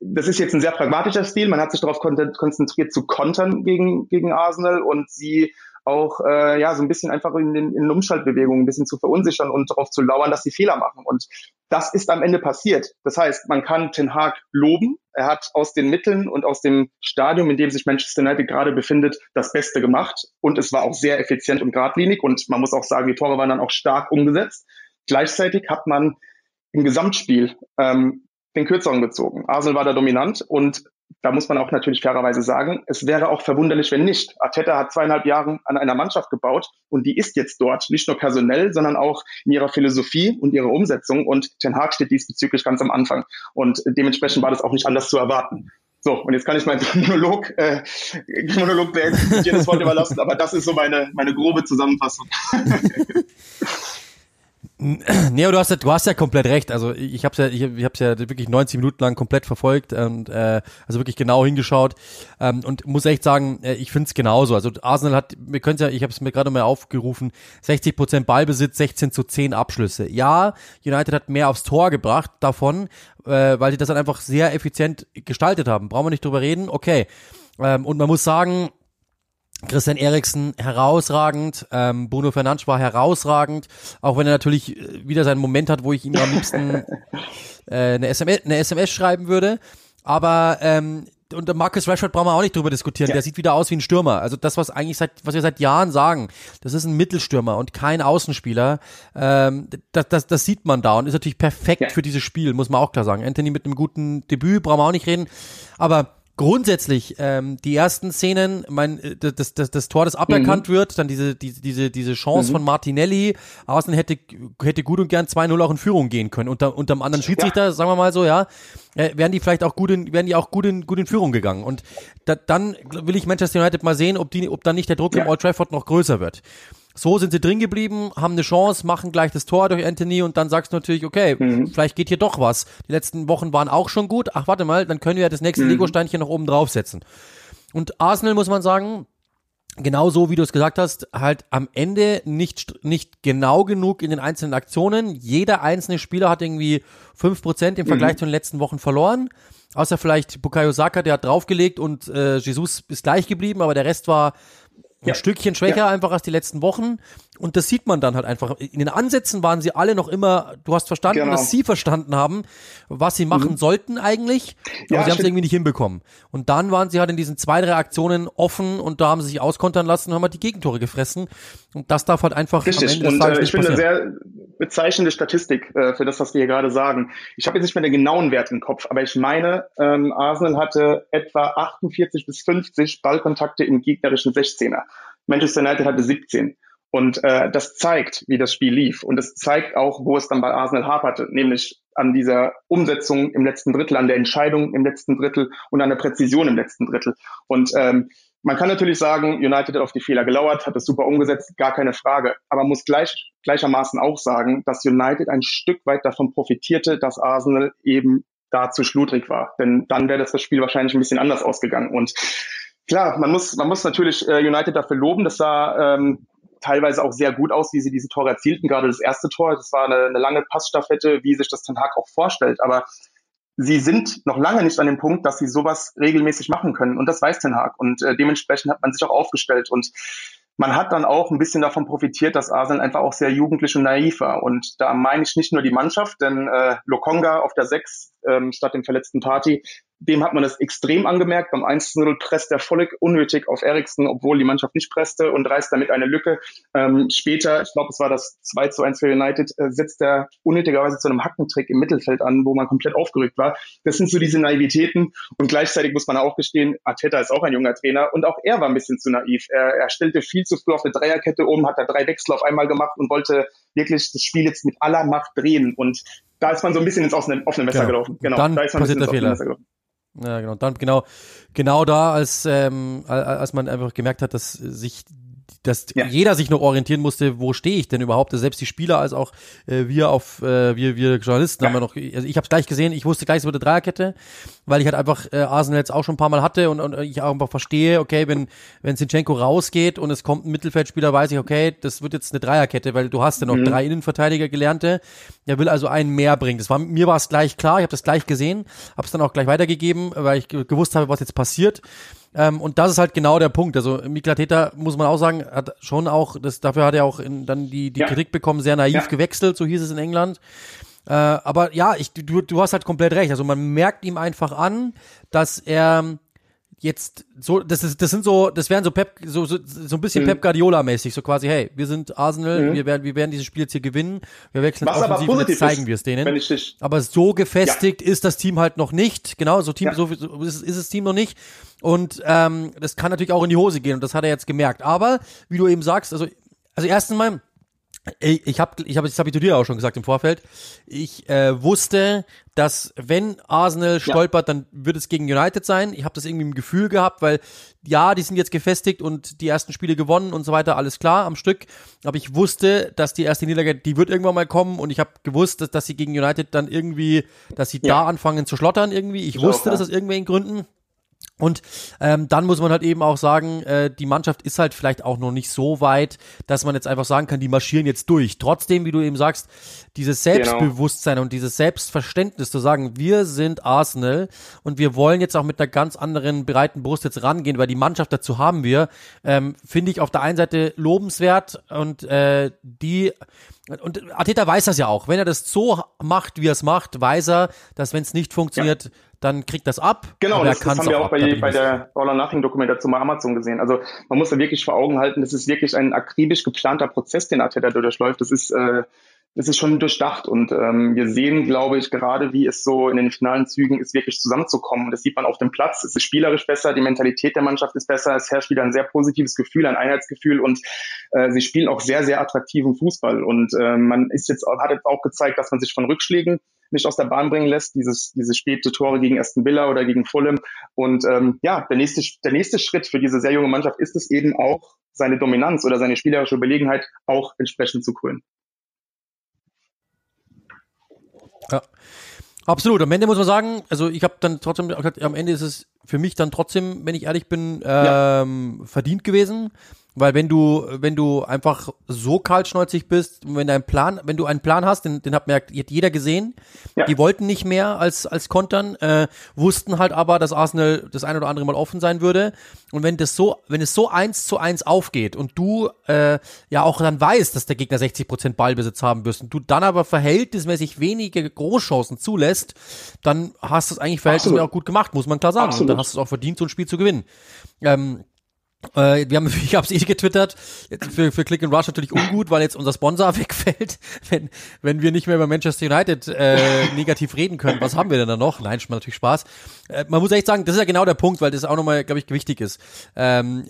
Speaker 2: das ist jetzt ein sehr pragmatischer Stil. Man hat sich darauf konzentriert zu kontern gegen, gegen Arsenal und sie auch äh, ja so ein bisschen einfach in den in Umschaltbewegungen ein bisschen zu verunsichern und darauf zu lauern, dass sie Fehler machen. Und das ist am Ende passiert. Das heißt, man kann Ten Hag loben. Er hat aus den Mitteln und aus dem Stadium, in dem sich Manchester United gerade befindet, das Beste gemacht. Und es war auch sehr effizient und geradlinig. Und man muss auch sagen, die Tore waren dann auch stark umgesetzt. Gleichzeitig hat man im Gesamtspiel ähm, den Kürzeren gezogen. Arsenal war da dominant und da muss man auch natürlich fairerweise sagen, es wäre auch verwunderlich, wenn nicht. Arteta hat zweieinhalb Jahre an einer Mannschaft gebaut und die ist jetzt dort, nicht nur personell, sondern auch in ihrer Philosophie und ihrer Umsetzung und Ten Hag steht diesbezüglich ganz am Anfang und dementsprechend war das auch nicht anders zu erwarten. So, und jetzt kann ich meinen Monolog, äh, Monolog beenden, dir das Wort überlassen, aber das ist so meine, meine grobe Zusammenfassung.
Speaker 1: Nee, du hast ja, du hast ja komplett recht. Also ich habe ja, ich, ich habe ja wirklich 90 Minuten lang komplett verfolgt und äh, also wirklich genau hingeschaut ähm, und muss echt sagen, äh, ich finde es genauso. Also Arsenal hat, wir können ja, ich habe es mir gerade mal aufgerufen, 60 Prozent Ballbesitz, 16 zu 10 Abschlüsse. Ja, United hat mehr aufs Tor gebracht davon, äh, weil sie das dann einfach sehr effizient gestaltet haben. Brauchen wir nicht drüber reden. Okay. Ähm, und man muss sagen, Christian Eriksen herausragend, ähm, Bruno Fernandes war herausragend, auch wenn er natürlich äh, wieder seinen Moment hat, wo ich ihm am liebsten äh, eine, SMS, eine SMS schreiben würde. Aber ähm, und Marcus Rashford brauchen wir auch nicht drüber diskutieren. Ja. Der sieht wieder aus wie ein Stürmer. Also das, was eigentlich seit, was wir seit Jahren sagen, das ist ein Mittelstürmer und kein Außenspieler. Ähm, das, das, das sieht man da und ist natürlich perfekt ja. für dieses Spiel, muss man auch klar sagen. Anthony mit einem guten Debüt brauchen wir auch nicht reden. Aber grundsätzlich ähm, die ersten Szenen, mein äh, das, das, das Tor, das aberkannt mhm. wird, dann diese diese diese diese Chance mhm. von Martinelli, Arsenal hätte hätte gut und gern 2-0 auch in Führung gehen können unter unterm anderen Schiedsrichter, ja. sagen wir mal so, ja, äh, wären die vielleicht auch gut in wären die auch gut in gut in Führung gegangen und da, dann will ich Manchester United mal sehen, ob die ob dann nicht der Druck ja. im Old Trafford noch größer wird. So sind sie drin geblieben, haben eine Chance, machen gleich das Tor durch Anthony und dann sagst du natürlich, okay, mhm. vielleicht geht hier doch was. Die letzten Wochen waren auch schon gut. Ach, warte mal, dann können wir ja das nächste mhm. Lego-Steinchen noch oben draufsetzen. Und Arsenal muss man sagen, genau so wie du es gesagt hast, halt am Ende nicht, nicht genau genug in den einzelnen Aktionen. Jeder einzelne Spieler hat irgendwie fünf Prozent im Vergleich mhm. zu den letzten Wochen verloren. Außer vielleicht Bukayo Saka, der hat draufgelegt und äh, Jesus ist gleich geblieben, aber der Rest war ein ja. Stückchen schwächer ja. einfach als die letzten Wochen. Und das sieht man dann halt einfach. In den Ansätzen waren sie alle noch immer, du hast verstanden, genau. dass sie verstanden haben, was sie machen mhm. sollten eigentlich, aber ja, sie haben es irgendwie nicht hinbekommen. Und dann waren sie halt in diesen zwei, drei Aktionen offen und da haben sie sich auskontern lassen und haben halt die Gegentore gefressen. Und das darf halt einfach
Speaker 2: Richtig. am Ende des Tages und, äh, ich finde eine sehr bezeichnende Statistik äh, für das, was wir hier gerade sagen. Ich habe jetzt nicht mehr den genauen Wert im Kopf, aber ich meine, ähm, Arsenal hatte etwa 48 bis 50 Ballkontakte im gegnerischen 16er. Manchester United hatte 17. Und äh, das zeigt, wie das Spiel lief. Und es zeigt auch, wo es dann bei Arsenal haperte, nämlich an dieser Umsetzung im letzten Drittel, an der Entscheidung im letzten Drittel und an der Präzision im letzten Drittel. Und ähm, man kann natürlich sagen, United hat auf die Fehler gelauert, hat es super umgesetzt, gar keine Frage. Aber man muss gleich, gleichermaßen auch sagen, dass United ein Stück weit davon profitierte, dass Arsenal eben da zu schludrig war. Denn dann wäre das, das Spiel wahrscheinlich ein bisschen anders ausgegangen. Und klar, man muss, man muss natürlich äh, United dafür loben. Das sah ähm, teilweise auch sehr gut aus, wie sie diese Tore erzielten. Gerade das erste Tor, das war eine, eine lange Passstaffette, wie sich das Ten Hag auch vorstellt. Aber sie sind noch lange nicht an dem Punkt, dass sie sowas regelmäßig machen können. Und das weiß Ten Hag. Und äh, dementsprechend hat man sich auch aufgestellt. Und man hat dann auch ein bisschen davon profitiert, dass Arsenal einfach auch sehr jugendlich und naiv war. Und da meine ich nicht nur die Mannschaft, denn äh, Lokonga auf der 6 ähm, statt dem verletzten Party dem hat man das extrem angemerkt. Beim 1-0 presst er völlig unnötig auf Eriksen, obwohl die Mannschaft nicht presste und reißt damit eine Lücke. Ähm, später, ich glaube, es war das 2 zu 1 für United, äh, setzt er unnötigerweise zu einem Hackentrick im Mittelfeld an, wo man komplett aufgerückt war. Das sind so diese Naivitäten und gleichzeitig muss man auch gestehen, Arteta ist auch ein junger Trainer und auch er war ein bisschen zu naiv. Er, er stellte viel zu früh auf eine Dreierkette um, hat da drei Wechsel auf einmal gemacht und wollte wirklich das Spiel jetzt mit aller Macht drehen und da ist man so ein bisschen ins offene, offene Messer genau. gelaufen.
Speaker 1: Genau, dann da ist man passiert der Fehler. Ja, genau. Dann genau, genau da, als ähm, als man einfach gemerkt hat, dass sich dass ja. jeder sich noch orientieren musste, wo stehe ich denn überhaupt? Selbst die Spieler als auch äh, wir auf äh, wir wir Journalisten ja. haben wir noch. Also ich habe es gleich gesehen. Ich wusste gleich es wird eine Dreierkette, weil ich halt einfach äh, Arsenal jetzt auch schon ein paar Mal hatte und, und ich auch einfach verstehe, okay, wenn wenn Zinchenko rausgeht und es kommt ein Mittelfeldspieler, weiß ich, okay, das wird jetzt eine Dreierkette, weil du hast ja noch mhm. drei Innenverteidiger gelernte. Der will also einen mehr bringen. Das war mir war es gleich klar. Ich habe das gleich gesehen, habe es dann auch gleich weitergegeben, weil ich gewusst habe, was jetzt passiert. Ähm, und das ist halt genau der Punkt. Also Mikla Täter, muss man auch sagen, hat schon auch, das, dafür hat er auch in, dann die, die ja. Kritik bekommen, sehr naiv ja. gewechselt, so hieß es in England. Äh, aber ja, ich, du, du hast halt komplett recht. Also man merkt ihm einfach an, dass er jetzt so, das ist, das sind so, das wären so Pep, so, so, so ein bisschen mhm. Pep Guardiola-mäßig, so quasi, hey, wir sind Arsenal, mhm. wir werden, wir werden dieses Spiel jetzt hier gewinnen, wir wechseln Was offensiv und jetzt zeigen wir es denen. aber so gefestigt ja. ist das Team halt noch nicht, genau, so Team, ja. so, so ist, ist das Team noch nicht. Und ähm, das kann natürlich auch in die Hose gehen und das hat er jetzt gemerkt. Aber, wie du eben sagst, also, also erstens mal, ich habe, ich habe, das habe ich zu dir auch schon gesagt im Vorfeld. Ich äh, wusste, dass wenn Arsenal stolpert, ja. dann wird es gegen United sein. Ich habe das irgendwie im Gefühl gehabt, weil ja, die sind jetzt gefestigt und die ersten Spiele gewonnen und so weiter, alles klar am Stück. Aber ich wusste, dass die erste Niederlage, die wird irgendwann mal kommen und ich habe gewusst, dass, dass sie gegen United dann irgendwie, dass sie ja. da anfangen zu schlottern irgendwie. Ich, ich wusste auch, ja. das aus irgendwelchen Gründen. Und ähm, dann muss man halt eben auch sagen, äh, die Mannschaft ist halt vielleicht auch noch nicht so weit, dass man jetzt einfach sagen kann, die marschieren jetzt durch. Trotzdem, wie du eben sagst, dieses genau. Selbstbewusstsein genau. und dieses Selbstverständnis zu sagen, wir sind Arsenal und wir wollen jetzt auch mit einer ganz anderen breiten Brust jetzt rangehen, weil die Mannschaft dazu haben wir, ähm, finde ich auf der einen Seite lobenswert und äh, die und Ateta weiß das ja auch. Wenn er das so macht, wie er es macht, weiß er, dass wenn es nicht funktioniert, ja dann kriegt das ab.
Speaker 2: Genau, das, das haben wir auch bei, bei der All or Nothing Dokumentation bei Amazon gesehen. Also man muss da wirklich vor Augen halten, das ist wirklich ein akribisch geplanter Prozess, den Arteta durchläuft. Das ist äh, das ist schon durchdacht und ähm, wir sehen, glaube ich, gerade wie es so in den finalen Zügen ist, wirklich zusammenzukommen. Das sieht man auf dem Platz. Es ist spielerisch besser, die Mentalität der Mannschaft ist besser, es herrscht wieder ein sehr positives Gefühl, ein Einheitsgefühl und äh, sie spielen auch sehr, sehr attraktiven Fußball. Und äh, man ist jetzt hat jetzt auch gezeigt, dass man sich von Rückschlägen nicht aus der Bahn bringen lässt, dieses, diese späte Tore gegen Aston Villa oder gegen Fulham. Und ähm, ja, der nächste, der nächste Schritt für diese sehr junge Mannschaft ist es eben auch, seine Dominanz oder seine spielerische Überlegenheit auch entsprechend zu krönen.
Speaker 1: Ja. Absolut. Am Ende muss man sagen, also ich habe dann trotzdem, am Ende ist es für mich dann trotzdem, wenn ich ehrlich bin, ähm, ja. verdient gewesen. Weil wenn du, wenn du einfach so kaltschnäuzig bist, wenn dein Plan, wenn du einen Plan hast, den, den hat mir jeder gesehen, ja. die wollten nicht mehr als, als kontern, äh, wussten halt aber, dass Arsenal das ein oder andere Mal offen sein würde. Und wenn das so, wenn es so eins zu eins aufgeht und du äh, ja auch dann weißt, dass der Gegner 60 Prozent Ballbesitz haben wirst und du dann aber verhältnismäßig wenige Großchancen zulässt, dann hast du es eigentlich verhältnismäßig auch gut gemacht, muss man klar sagen. Absolut. Und dann hast du es auch verdient, so ein Spiel zu gewinnen. Ähm, äh, wir haben, ich habe es eh getwittert, jetzt für, für Click and Rush natürlich ungut, weil jetzt unser Sponsor wegfällt, wenn, wenn wir nicht mehr über Manchester United äh, negativ reden können. Was haben wir denn da noch? Nein, schon mal natürlich Spaß. Äh, man muss echt sagen, das ist ja genau der Punkt, weil das auch nochmal, glaube ich, wichtig ist. Ähm,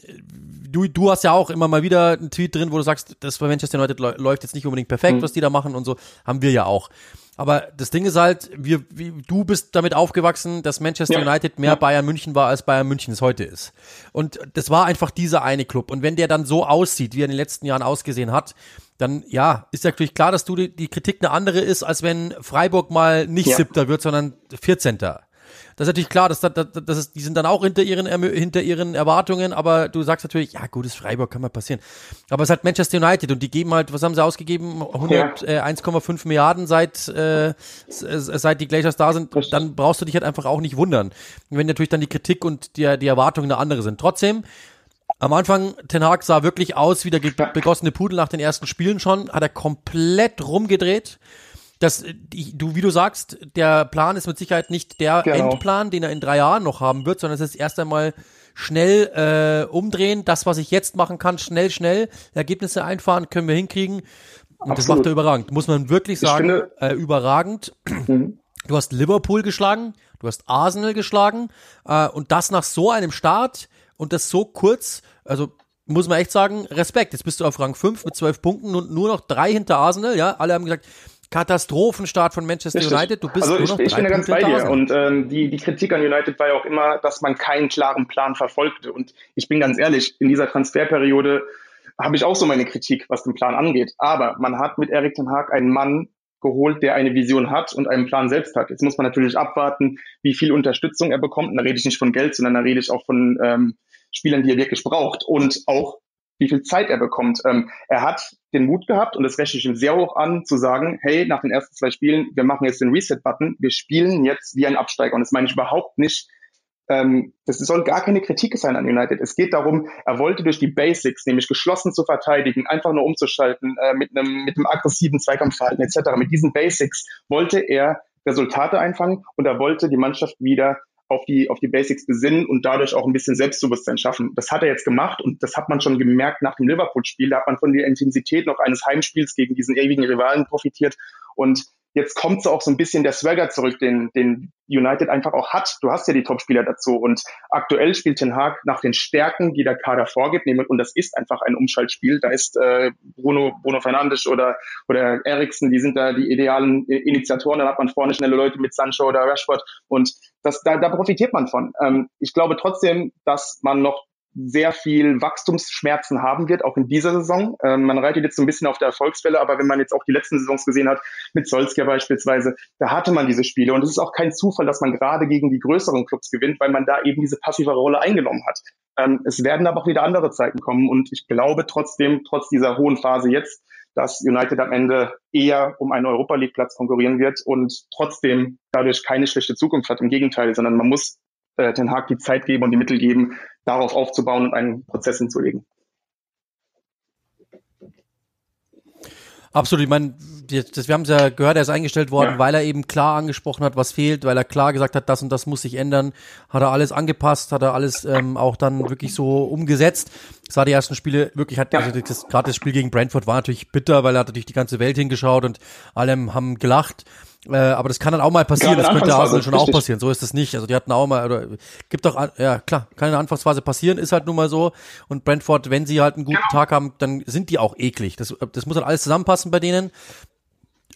Speaker 1: du, du hast ja auch immer mal wieder einen Tweet drin, wo du sagst, das bei Manchester United läuft jetzt nicht unbedingt perfekt, mhm. was die da machen und so. Haben wir ja auch. Aber das Ding ist halt, wir, wie, du bist damit aufgewachsen, dass Manchester ja. United mehr ja. Bayern München war, als Bayern München es heute ist. Und das war einfach dieser eine Club. Und wenn der dann so aussieht, wie er in den letzten Jahren ausgesehen hat, dann ja, ist natürlich klar, dass du die, die Kritik eine andere ist, als wenn Freiburg mal nicht ja. siebter wird, sondern vierzehnter. Das ist natürlich klar, dass, dass, dass ist, die sind dann auch hinter ihren, hinter ihren Erwartungen, aber du sagst natürlich, ja, gutes Freiburg kann mal passieren. Aber es ist halt Manchester United und die geben halt, was haben sie ausgegeben? 100, ja. äh, 1,5 Milliarden seit, äh, seit die Glaciers da sind. Dann brauchst du dich halt einfach auch nicht wundern. Wenn natürlich dann die Kritik und die, die Erwartungen eine andere sind. Trotzdem, am Anfang, Ten Hag sah wirklich aus wie der begossene Pudel nach den ersten Spielen schon, hat er komplett rumgedreht das, du, wie du sagst, der Plan ist mit Sicherheit nicht der genau. Endplan, den er in drei Jahren noch haben wird, sondern es ist erst einmal schnell äh, umdrehen, das, was ich jetzt machen kann, schnell, schnell, Ergebnisse einfahren, können wir hinkriegen. Und Absolut. das macht er überragend. Muss man wirklich sagen, finde, äh, überragend. Mhm. Du hast Liverpool geschlagen, du hast Arsenal geschlagen äh, und das nach so einem Start und das so kurz, also muss man echt sagen, Respekt. Jetzt bist du auf Rang 5 mit 12 Punkten und nur noch drei hinter Arsenal, ja. Alle haben gesagt, Katastrophenstart von Manchester Richtig. United. Du bist
Speaker 2: also
Speaker 1: ich,
Speaker 2: ich bin ja ganz bei dir. Und ähm, die, die Kritik an United war ja auch immer, dass man keinen klaren Plan verfolgte. Und ich bin ganz ehrlich, in dieser Transferperiode habe ich auch so meine Kritik, was den Plan angeht. Aber man hat mit Erik Ten Haag einen Mann geholt, der eine Vision hat und einen Plan selbst hat. Jetzt muss man natürlich abwarten, wie viel Unterstützung er bekommt. Und da rede ich nicht von Geld, sondern da rede ich auch von ähm, Spielern, die er wirklich braucht und auch wie viel Zeit er bekommt. Ähm, er hat den Mut gehabt, und das rechne ich ihm sehr hoch an, zu sagen, hey, nach den ersten zwei Spielen, wir machen jetzt den Reset-Button, wir spielen jetzt wie ein Absteiger. Und das meine ich überhaupt nicht, ähm, das soll gar keine Kritik sein an United. Es geht darum, er wollte durch die Basics, nämlich geschlossen zu verteidigen, einfach nur umzuschalten, äh, mit einem, mit einem aggressiven Zweikampfverhalten etc., mit diesen Basics wollte er Resultate einfangen und er wollte die Mannschaft wieder auf die, auf die Basics besinnen und dadurch auch ein bisschen Selbstbewusstsein schaffen. Das hat er jetzt gemacht und das hat man schon gemerkt nach dem Liverpool-Spiel. Da hat man von der Intensität noch eines Heimspiels gegen diesen ewigen Rivalen profitiert und jetzt kommt so auch so ein bisschen der Swagger zurück, den, den United einfach auch hat. Du hast ja die Topspieler dazu und aktuell spielt Ten Hag nach den Stärken, die der Kader vorgibt, und das ist einfach ein Umschaltspiel. Da ist äh, Bruno, Bruno Fernandes oder, oder Eriksen, die sind da die idealen Initiatoren. Da hat man vorne schnelle Leute mit Sancho oder Rashford und das, da, da profitiert man von. Ähm, ich glaube trotzdem, dass man noch sehr viel Wachstumsschmerzen haben wird, auch in dieser Saison. Ähm, man reitet jetzt so ein bisschen auf der Erfolgswelle, aber wenn man jetzt auch die letzten Saisons gesehen hat, mit Solskjaer beispielsweise, da hatte man diese Spiele. Und es ist auch kein Zufall, dass man gerade gegen die größeren Clubs gewinnt, weil man da eben diese passive Rolle eingenommen hat. Ähm, es werden aber auch wieder andere Zeiten kommen. Und ich glaube trotzdem, trotz dieser hohen Phase jetzt, dass United am Ende eher um einen Europa League Platz konkurrieren wird und trotzdem dadurch keine schlechte Zukunft hat. Im Gegenteil, sondern man muss äh, Ten Hag die Zeit geben und die Mittel geben, darauf aufzubauen und einen Prozess hinzulegen.
Speaker 1: Absolut, ich meine, das, wir haben es ja gehört, er ist eingestellt worden, ja. weil er eben klar angesprochen hat, was fehlt, weil er klar gesagt hat, das und das muss sich ändern, hat er alles angepasst, hat er alles ähm, auch dann wirklich so umgesetzt. Es war die ersten Spiele wirklich, hat, ja. also das, gerade das Spiel gegen Brentford war natürlich bitter, weil er hat natürlich die ganze Welt hingeschaut und alle haben gelacht. Äh, aber das kann dann auch mal passieren, das könnte Arsenal schon richtig. auch passieren. So ist es nicht. Also die hatten auch mal, oder gibt doch, ja klar, kann in der Anfangsphase passieren, ist halt nun mal so. Und Brentford, wenn sie halt einen guten genau. Tag haben, dann sind die auch eklig. Das, das muss halt alles zusammenpassen bei denen.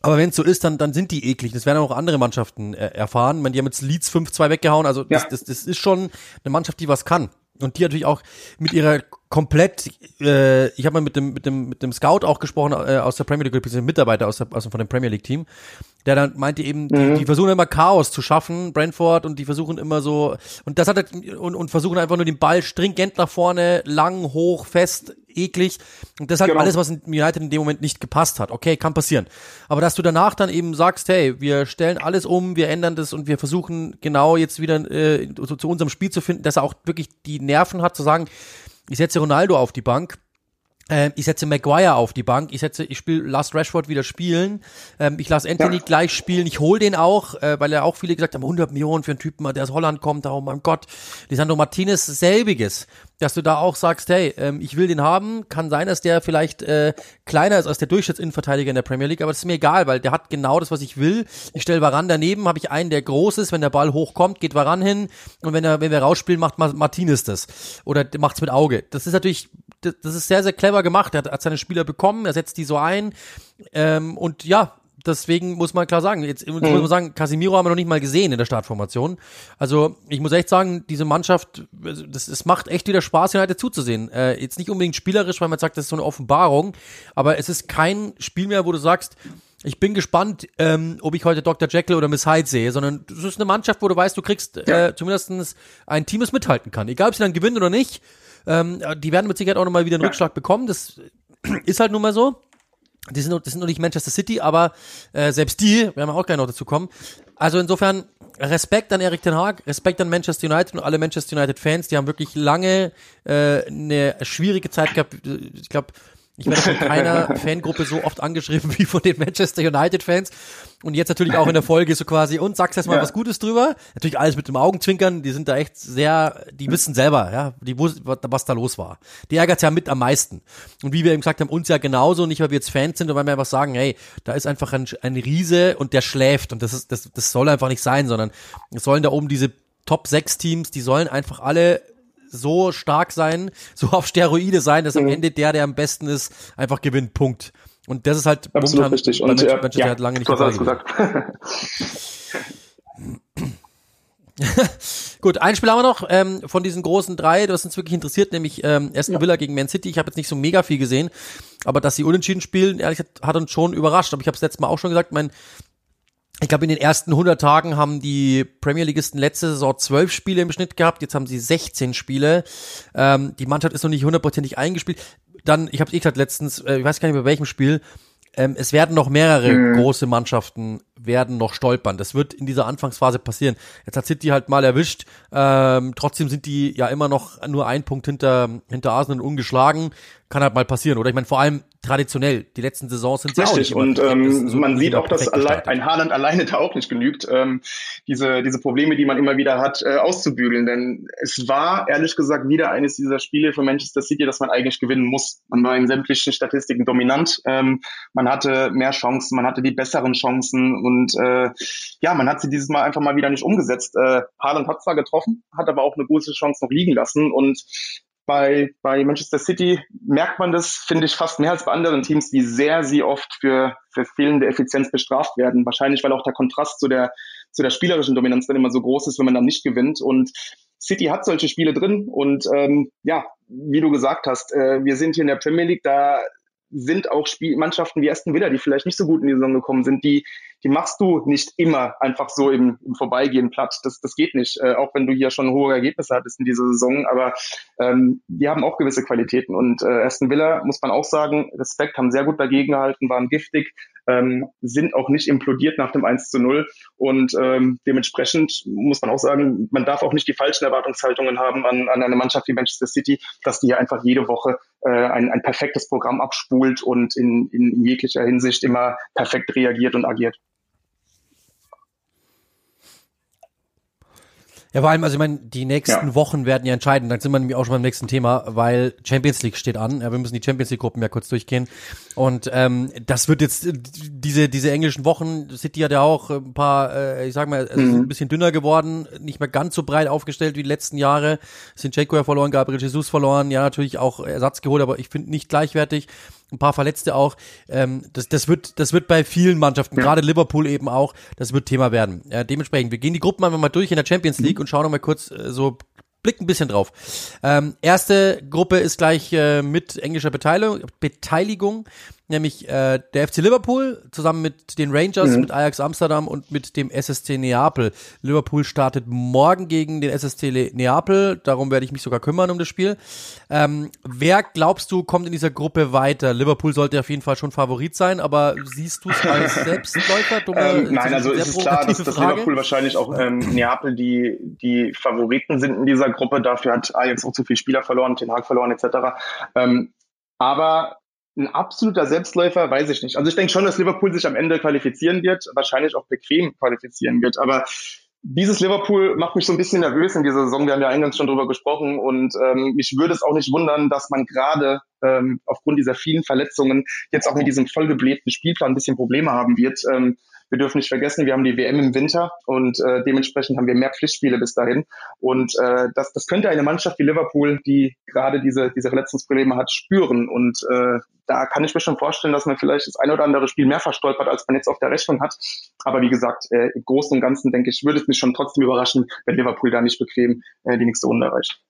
Speaker 1: Aber wenn es so ist, dann, dann sind die eklig. Das werden auch andere Mannschaften äh, erfahren. Man, die haben jetzt Leeds 5-2 weggehauen. Also das, ja. das, das ist schon eine Mannschaft, die was kann. Und die natürlich auch mit ihrer komplett, äh, ich habe mal mit dem, mit dem, mit dem Scout auch gesprochen äh, aus der Premier League, beziehungsweise Mitarbeiter aus, der, aus von dem Premier League Team, der dann meinte eben, mhm. die, die, versuchen immer Chaos zu schaffen, Brentford, und die versuchen immer so, und das hat und, und versuchen einfach nur den Ball stringent nach vorne, lang, hoch, fest, eklig. Und das ist halt genau. alles, was in United in dem Moment nicht gepasst hat. Okay, kann passieren. Aber dass du danach dann eben sagst, hey, wir stellen alles um, wir ändern das und wir versuchen genau jetzt wieder äh, zu, zu unserem Spiel zu finden, dass er auch wirklich die Nerven hat zu sagen, ich setze Ronaldo auf die Bank. Ähm, ich setze Maguire auf die Bank. Ich setze, ich spiele, lass Rashford wieder spielen. Ähm, ich lasse Anthony ja. gleich spielen. Ich hole den auch, äh, weil ja auch viele gesagt haben, 100 Millionen für einen Typen, der aus Holland kommt. Oh mein Gott. Lisandro Martinez selbiges dass du da auch sagst, hey, ähm, ich will den haben. Kann sein, dass der vielleicht äh, kleiner ist als der Durchschnittsinnenverteidiger in der Premier League, aber das ist mir egal, weil der hat genau das, was ich will. Ich stelle Varan daneben, habe ich einen, der groß ist. Wenn der Ball hochkommt, geht Varan hin und wenn er, wenn wir rausspielen, macht Martinez das oder macht's mit Auge. Das ist natürlich, das, ist sehr, sehr clever gemacht. Er hat, hat seine Spieler bekommen, er setzt die so ein ähm, und ja, deswegen muss man klar sagen, jetzt mhm. muss man sagen, Casimiro haben wir noch nicht mal gesehen in der Startformation. Also ich muss echt sagen, diese Mannschaft, das, es macht echt wieder Spaß, United zuzusehen. Äh, jetzt nicht unbedingt spielerisch, weil man sagt, das ist so eine Offenbarung, aber es ist kein Spiel mehr, wo du sagst, ich bin gespannt, ähm, ob ich heute Dr. Jekyll oder Miss Hyde sehe, sondern es ist eine Mannschaft, wo du weißt, du kriegst äh, zumindest ein Team, das mithalten kann. Egal, ob sie dann gewinnen oder nicht. Ähm, die werden mit Sicherheit auch nochmal wieder einen. Rückschlag bekommen. Das ist halt nun mal so. Die sind, das sind noch nicht Manchester City, aber äh, selbst die, werden wir auch gleich noch dazu kommen. Also insofern Respekt an Erik Ten Haag, Respekt an Manchester United und alle Manchester United Fans, die haben wirklich lange äh, eine schwierige Zeit gehabt. Ich glaube, ich werde von keiner Fangruppe so oft angeschrieben wie von den Manchester United Fans. Und jetzt natürlich auch in der Folge so quasi, und sagst jetzt mal ja. was Gutes drüber. Natürlich alles mit dem Augenzwinkern, die sind da echt sehr, die wissen selber, ja, die wussten, was da los war. Die ärgert ja mit am meisten. Und wie wir eben gesagt haben, uns ja genauso, nicht weil wir jetzt Fans sind, sondern weil wir einfach sagen, hey, da ist einfach ein, ein Riese und der schläft. Und das ist, das, das soll einfach nicht sein, sondern es sollen da oben diese Top 6 Teams, die sollen einfach alle so stark sein, so auf Steroide sein, dass mhm. am Ende der, der am besten ist, einfach gewinnt. Punkt. Und das ist halt
Speaker 2: Absolut momentan richtig. Und
Speaker 1: Manchester, Manchester ja, hat lange nicht
Speaker 2: alles gesagt.
Speaker 1: Gut, ein Spiel haben wir noch ähm, von diesen großen drei, das uns wirklich interessiert, nämlich ähm, Aston ja. Villa gegen Man City. Ich habe jetzt nicht so mega viel gesehen, aber dass sie unentschieden spielen, ehrlich gesagt, hat uns schon überrascht. Aber ich habe es letztes Mal auch schon gesagt, mein ich glaube, in den ersten 100 Tagen haben die Premier Leagueisten letzte Saison zwölf Spiele im Schnitt gehabt. Jetzt haben sie 16 Spiele. Ähm, die Mannschaft ist noch nicht hundertprozentig eingespielt. Dann, ich habe es eh gesagt letztens, äh, ich weiß gar nicht mehr bei welchem Spiel, ähm, es werden noch mehrere mhm. große Mannschaften werden noch stolpern. Das wird in dieser Anfangsphase passieren. Jetzt hat City halt mal erwischt. Ähm, trotzdem sind die ja immer noch nur ein Punkt hinter, hinter Arsenal ungeschlagen. Kann halt mal passieren. Oder ich meine, vor allem traditionell. Die letzten Saisons sind
Speaker 2: ja auch nicht Und ähm, so man sieht auch, dass allein, ein Haaland alleine da auch nicht genügt, ähm, diese, diese Probleme, die man immer wieder hat, äh, auszubügeln. Denn es war, ehrlich gesagt, wieder eines dieser Spiele für Manchester City, das man eigentlich gewinnen muss. Man war in sämtlichen Statistiken dominant. Ähm, man hatte mehr Chancen, man hatte die besseren Chancen und äh, ja, man hat sie dieses Mal einfach mal wieder nicht umgesetzt. Äh, Haaland hat zwar getroffen, hat aber auch eine gute Chance noch liegen lassen und bei, bei Manchester City merkt man das, finde ich, fast mehr als bei anderen Teams, wie sehr sie oft für, für fehlende Effizienz bestraft werden. Wahrscheinlich, weil auch der Kontrast zu der, zu der spielerischen Dominanz dann immer so groß ist, wenn man dann nicht gewinnt. Und City hat solche Spiele drin. Und ähm, ja, wie du gesagt hast, äh, wir sind hier in der Premier League, da sind auch Spiel Mannschaften wie Aston Villa, die vielleicht nicht so gut in die Saison gekommen sind, die, die machst du nicht immer einfach so im, im Vorbeigehen platt. Das, das geht nicht, äh, auch wenn du hier schon hohe Ergebnisse hattest in dieser Saison. Aber ähm, die haben auch gewisse Qualitäten. Und äh, Aston Villa, muss man auch sagen, Respekt, haben sehr gut dagegen gehalten, waren giftig, ähm, sind auch nicht implodiert nach dem 1 zu 0. Und ähm, dementsprechend muss man auch sagen, man darf auch nicht die falschen Erwartungshaltungen haben an, an eine Mannschaft wie Manchester City, dass die hier einfach jede Woche äh, ein, ein perfektes Programm abspult und in, in jeglicher Hinsicht immer perfekt reagiert und agiert.
Speaker 1: Ja, vor allem, also ich meine, die nächsten ja. Wochen werden ja entscheiden. Dann sind wir nämlich auch schon beim nächsten Thema, weil Champions League steht an. Ja, wir müssen die Champions League Gruppen ja kurz durchgehen. Und ähm, das wird jetzt diese diese englischen Wochen. City hat ja auch ein paar, äh, ich sag mal, mhm. ein bisschen dünner geworden, nicht mehr ganz so breit aufgestellt wie die letzten Jahre. Sind Jaco ja verloren, Gabriel Jesus verloren, ja natürlich auch Ersatz geholt, aber ich finde nicht gleichwertig. Ein paar Verletzte auch. Ähm, das, das, wird, das wird bei vielen Mannschaften, ja. gerade Liverpool eben auch, das wird Thema werden. Ja, dementsprechend, wir gehen die Gruppen einfach mal durch in der Champions League mhm. und schauen noch mal kurz äh, so blick ein bisschen drauf. Ähm, erste Gruppe ist gleich äh, mit englischer Beteiligung. Beteiligung nämlich äh, der FC Liverpool zusammen mit den Rangers, mhm. mit Ajax Amsterdam und mit dem SSC Neapel. Liverpool startet morgen gegen den SSC Neapel, darum werde ich mich sogar kümmern um das Spiel. Ähm, wer glaubst du kommt in dieser Gruppe weiter? Liverpool sollte auf jeden Fall schon Favorit sein, aber siehst du es als Selbstläufer?
Speaker 2: ähm, nein, also es ist klar, dass, dass Liverpool wahrscheinlich auch ähm, Neapel die, die Favoriten sind in dieser Gruppe. Dafür hat Ajax auch zu viele Spieler verloren, Den Haag verloren etc. Ähm, aber ein absoluter Selbstläufer, weiß ich nicht. Also ich denke schon, dass Liverpool sich am Ende qualifizieren wird, wahrscheinlich auch bequem qualifizieren wird. Aber dieses Liverpool macht mich so ein bisschen nervös in dieser Saison. Wir haben ja eingangs schon drüber gesprochen und ähm, mich würde es auch nicht wundern, dass man gerade ähm, aufgrund dieser vielen Verletzungen jetzt auch mit diesem vollgeblähten Spielplan ein bisschen Probleme haben wird. Ähm, wir dürfen nicht vergessen, wir haben die WM im Winter und äh, dementsprechend haben wir mehr Pflichtspiele bis dahin. Und äh, das, das könnte eine Mannschaft wie Liverpool, die gerade diese, diese Verletzungsprobleme hat, spüren. Und äh, da kann ich mir schon vorstellen, dass man vielleicht das ein oder andere Spiel mehr verstolpert, als man jetzt auf der Rechnung hat. Aber wie gesagt, äh, im Großen und Ganzen denke ich, würde es mich schon trotzdem überraschen, wenn Liverpool da nicht bequem äh, die nächste Runde erreicht.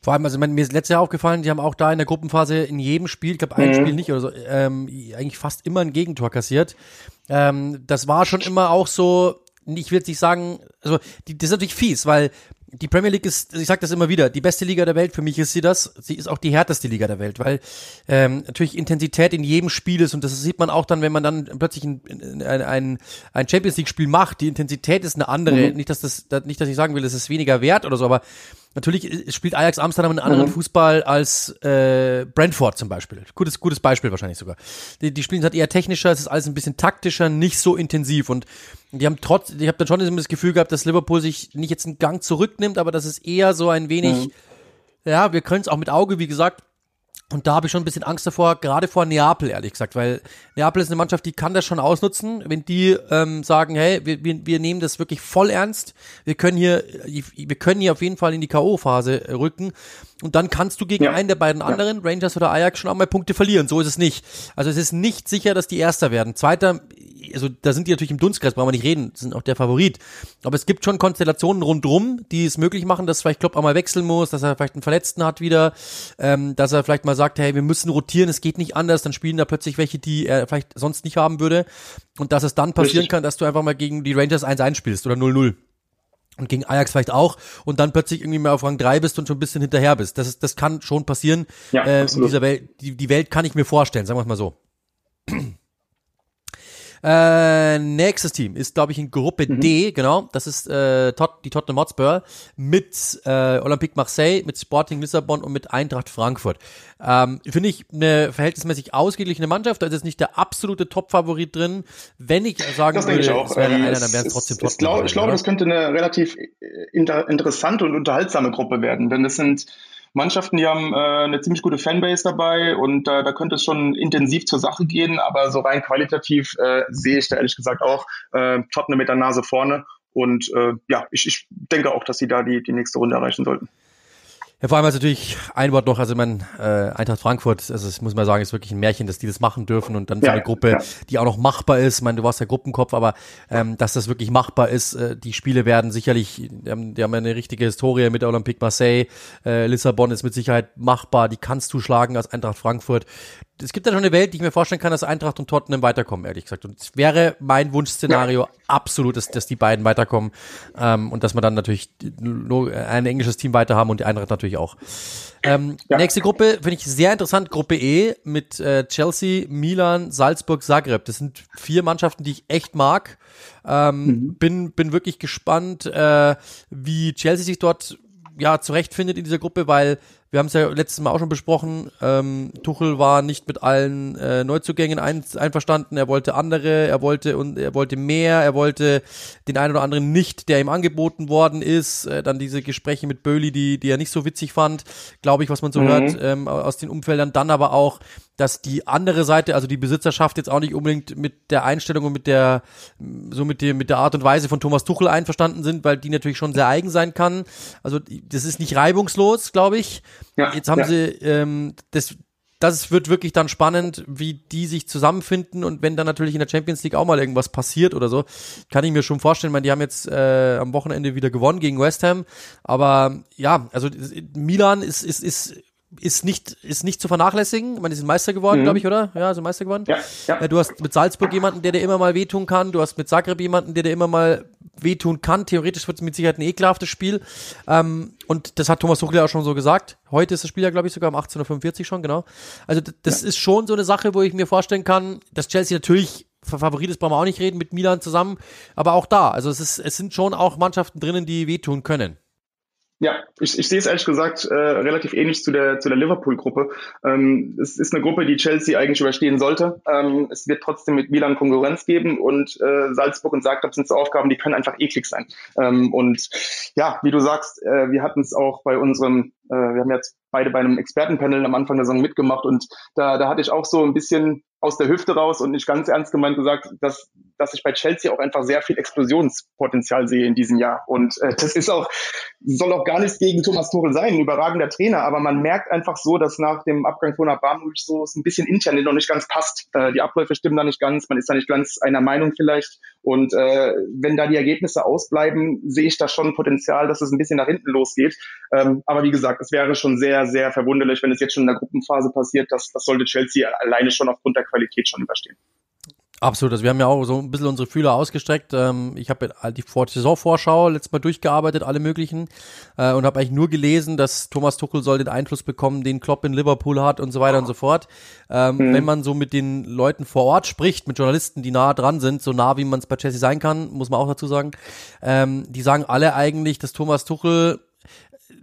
Speaker 1: Vor allem, also mir ist letztes Jahr aufgefallen, die haben auch da in der Gruppenphase in jedem Spiel, ich glaube ein mhm. Spiel nicht oder so, ähm, eigentlich fast immer ein Gegentor kassiert. Ähm, das war schon immer auch so, ich will jetzt nicht sagen, also die, das ist natürlich fies, weil die Premier League ist, ich sage das immer wieder, die beste Liga der Welt. Für mich ist sie das. Sie ist auch die härteste Liga der Welt, weil ähm, natürlich Intensität in jedem Spiel ist und das sieht man auch dann, wenn man dann plötzlich ein, ein, ein Champions League Spiel macht. Die Intensität ist eine andere. Mhm. Nicht, dass das, nicht, dass ich sagen will, es ist weniger wert oder so, aber Natürlich spielt Ajax Amsterdam einen anderen mhm. Fußball als äh, Brentford zum Beispiel. Gutes, gutes Beispiel wahrscheinlich sogar. Die, die spielen halt eher technischer, es ist alles ein bisschen taktischer, nicht so intensiv. Und die haben trotz, ich habe dann schon das Gefühl gehabt, dass Liverpool sich nicht jetzt einen Gang zurücknimmt, aber das ist eher so ein wenig, mhm. ja, wir können es auch mit Auge, wie gesagt, und da habe ich schon ein bisschen Angst davor, gerade vor Neapel, ehrlich gesagt, weil Neapel ist eine Mannschaft, die kann das schon ausnutzen, wenn die ähm, sagen, hey, wir, wir, wir nehmen das wirklich voll ernst, wir können hier, wir können hier auf jeden Fall in die K.O.-Phase rücken und dann kannst du gegen ja. einen der beiden anderen, ja. Rangers oder Ajax, schon auch mal Punkte verlieren. So ist es nicht. Also es ist nicht sicher, dass die Erster werden. Zweiter also da sind die natürlich im Dunstkreis, brauchen wir nicht reden, sind auch der Favorit. Aber es gibt schon Konstellationen rundrum, die es möglich machen, dass vielleicht Klopp auch mal wechseln muss, dass er vielleicht einen Verletzten hat wieder, ähm, dass er vielleicht mal sagt, hey, wir müssen rotieren, es geht nicht anders, dann spielen da plötzlich welche, die er vielleicht sonst nicht haben würde. Und dass es dann passieren Richtig. kann, dass du einfach mal gegen die Rangers 1-1 spielst oder 0-0 und gegen Ajax vielleicht auch und dann plötzlich irgendwie mal auf Rang 3 bist und schon ein bisschen hinterher bist. Das ist, das kann schon passieren. Ja, äh, in dieser Welt, die, die Welt kann ich mir vorstellen, sagen wir es mal so. Äh, nächstes Team ist, glaube ich, in Gruppe mhm. D, genau. Das ist äh, Tot die Tottenham Hotspur mit äh, Olympique Marseille, mit Sporting Lissabon und mit Eintracht Frankfurt. Ähm, Finde ich eine verhältnismäßig ausgeglichene Mannschaft. Da ist jetzt nicht der absolute Top-Favorit drin. Wenn ich sagen
Speaker 2: das würde, ich auch. es wäre ähm, einer, dann wäre es trotzdem Tottenham. Ich glaube, glaub, das könnte eine relativ äh, inter interessante und unterhaltsame Gruppe werden, denn es sind Mannschaften, die haben äh, eine ziemlich gute Fanbase dabei und äh, da könnte es schon intensiv zur Sache gehen, aber so rein qualitativ äh, sehe ich da ehrlich gesagt auch äh, Tottenham mit der Nase vorne und äh, ja, ich, ich denke auch, dass sie da die, die nächste Runde erreichen sollten.
Speaker 1: Ja, vor allem also natürlich ein Wort noch, also mein äh, Eintracht Frankfurt, also das muss man sagen, ist wirklich ein Märchen, dass die das machen dürfen und dann so eine Gruppe, ja. die auch noch machbar ist. Ich meine, du warst ja Gruppenkopf, aber ähm, dass das wirklich machbar ist, äh, die Spiele werden sicherlich, die haben, die haben eine richtige Historie mit Olympique Marseille, äh, Lissabon ist mit Sicherheit machbar, die kannst du schlagen als Eintracht Frankfurt es gibt ja schon eine Welt, die ich mir vorstellen kann, dass Eintracht und Tottenham weiterkommen, ehrlich gesagt. Und es wäre mein Wunschszenario ja. absolut, dass, dass die beiden weiterkommen ähm, und dass wir dann natürlich ein englisches Team weiter haben und die Eintracht natürlich auch. Ähm, ja. Nächste Gruppe finde ich sehr interessant, Gruppe E mit äh, Chelsea, Milan, Salzburg, Zagreb. Das sind vier Mannschaften, die ich echt mag. Ähm, mhm. bin, bin wirklich gespannt, äh, wie Chelsea sich dort ja zurechtfindet in dieser Gruppe, weil wir haben es ja letztes Mal auch schon besprochen. Ähm, Tuchel war nicht mit allen äh, Neuzugängen ein, einverstanden. Er wollte andere, er wollte und er wollte mehr, er wollte den einen oder anderen nicht, der ihm angeboten worden ist. Äh, dann diese Gespräche mit Böhli, die, die er nicht so witzig fand, glaube ich, was man so mhm. hört ähm, aus den Umfeldern. Dann aber auch, dass die andere Seite, also die Besitzerschaft jetzt auch nicht unbedingt mit der Einstellung und mit der so mit dem mit der Art und Weise von Thomas Tuchel einverstanden sind, weil die natürlich schon sehr eigen sein kann. Also das ist nicht reibungslos, glaube ich. Ja, Jetzt haben ja. sie ähm, das das wird wirklich dann spannend, wie die sich zusammenfinden und wenn dann natürlich in der Champions League auch mal irgendwas passiert oder so, kann ich mir schon vorstellen, weil die haben jetzt äh, am Wochenende wieder gewonnen gegen West Ham, aber ja, also Milan ist ist ist ist nicht, ist nicht zu vernachlässigen. Ich meine, die sind Meister geworden, mhm. glaube ich, oder? Ja, sind Meister geworden. Ja, ja. Äh, du hast mit Salzburg jemanden, der dir immer mal wehtun kann. Du hast mit Zagreb jemanden, der dir immer mal wehtun kann. Theoretisch wird es mit Sicherheit ein ekelhaftes Spiel. Ähm, und das hat Thomas Tuchel ja auch schon so gesagt. Heute ist das Spiel ja, glaube ich, sogar um 18.45 Uhr schon, genau. Also das ja. ist schon so eine Sache, wo ich mir vorstellen kann, dass Chelsea natürlich Favorit ist, brauchen wir auch nicht reden, mit Milan zusammen. Aber auch da, also es ist, es sind schon auch Mannschaften drinnen, die wehtun können.
Speaker 2: Ja, ich, ich sehe es ehrlich gesagt äh, relativ ähnlich zu der, zu der Liverpool-Gruppe. Ähm, es ist eine Gruppe, die Chelsea eigentlich überstehen sollte. Ähm, es wird trotzdem mit Milan Konkurrenz geben und äh, Salzburg und Zagreb sind so Aufgaben, die können einfach eklig sein. Ähm, und ja, wie du sagst, äh, wir hatten es auch bei unserem, äh, wir haben jetzt beide bei einem Expertenpanel am Anfang der Saison mitgemacht und da, da hatte ich auch so ein bisschen aus der Hüfte raus und nicht ganz ernst gemeint gesagt, dass, dass ich bei Chelsea auch einfach sehr viel Explosionspotenzial sehe in diesem Jahr. Und äh, das ist auch, soll auch gar nichts gegen Thomas Tuchel sein, ein überragender Trainer, aber man merkt einfach so, dass nach dem Abgang von Abramovic so es ein bisschen intern noch nicht ganz passt. Äh, die Abläufe stimmen da nicht ganz, man ist da nicht ganz einer Meinung vielleicht. Und äh, wenn da die Ergebnisse ausbleiben, sehe ich da schon Potenzial, dass es ein bisschen nach hinten losgeht. Ähm, aber wie gesagt, es wäre schon sehr, sehr verwunderlich, wenn es jetzt schon in der Gruppenphase passiert. Das, das sollte Chelsea alleine schon aufgrund der Qualität schon überstehen.
Speaker 1: Absolut, also wir haben ja auch so ein bisschen unsere Fühler ausgestreckt. Ähm, ich habe die Saisonvorschau letztes Mal durchgearbeitet, alle möglichen, äh, und habe eigentlich nur gelesen, dass Thomas Tuchel soll den Einfluss bekommen, den Klopp in Liverpool hat und so weiter und so fort. Ähm, mhm. Wenn man so mit den Leuten vor Ort spricht, mit Journalisten, die nah dran sind, so nah wie man es bei Chelsea sein kann, muss man auch dazu sagen, ähm, die sagen alle eigentlich, dass Thomas Tuchel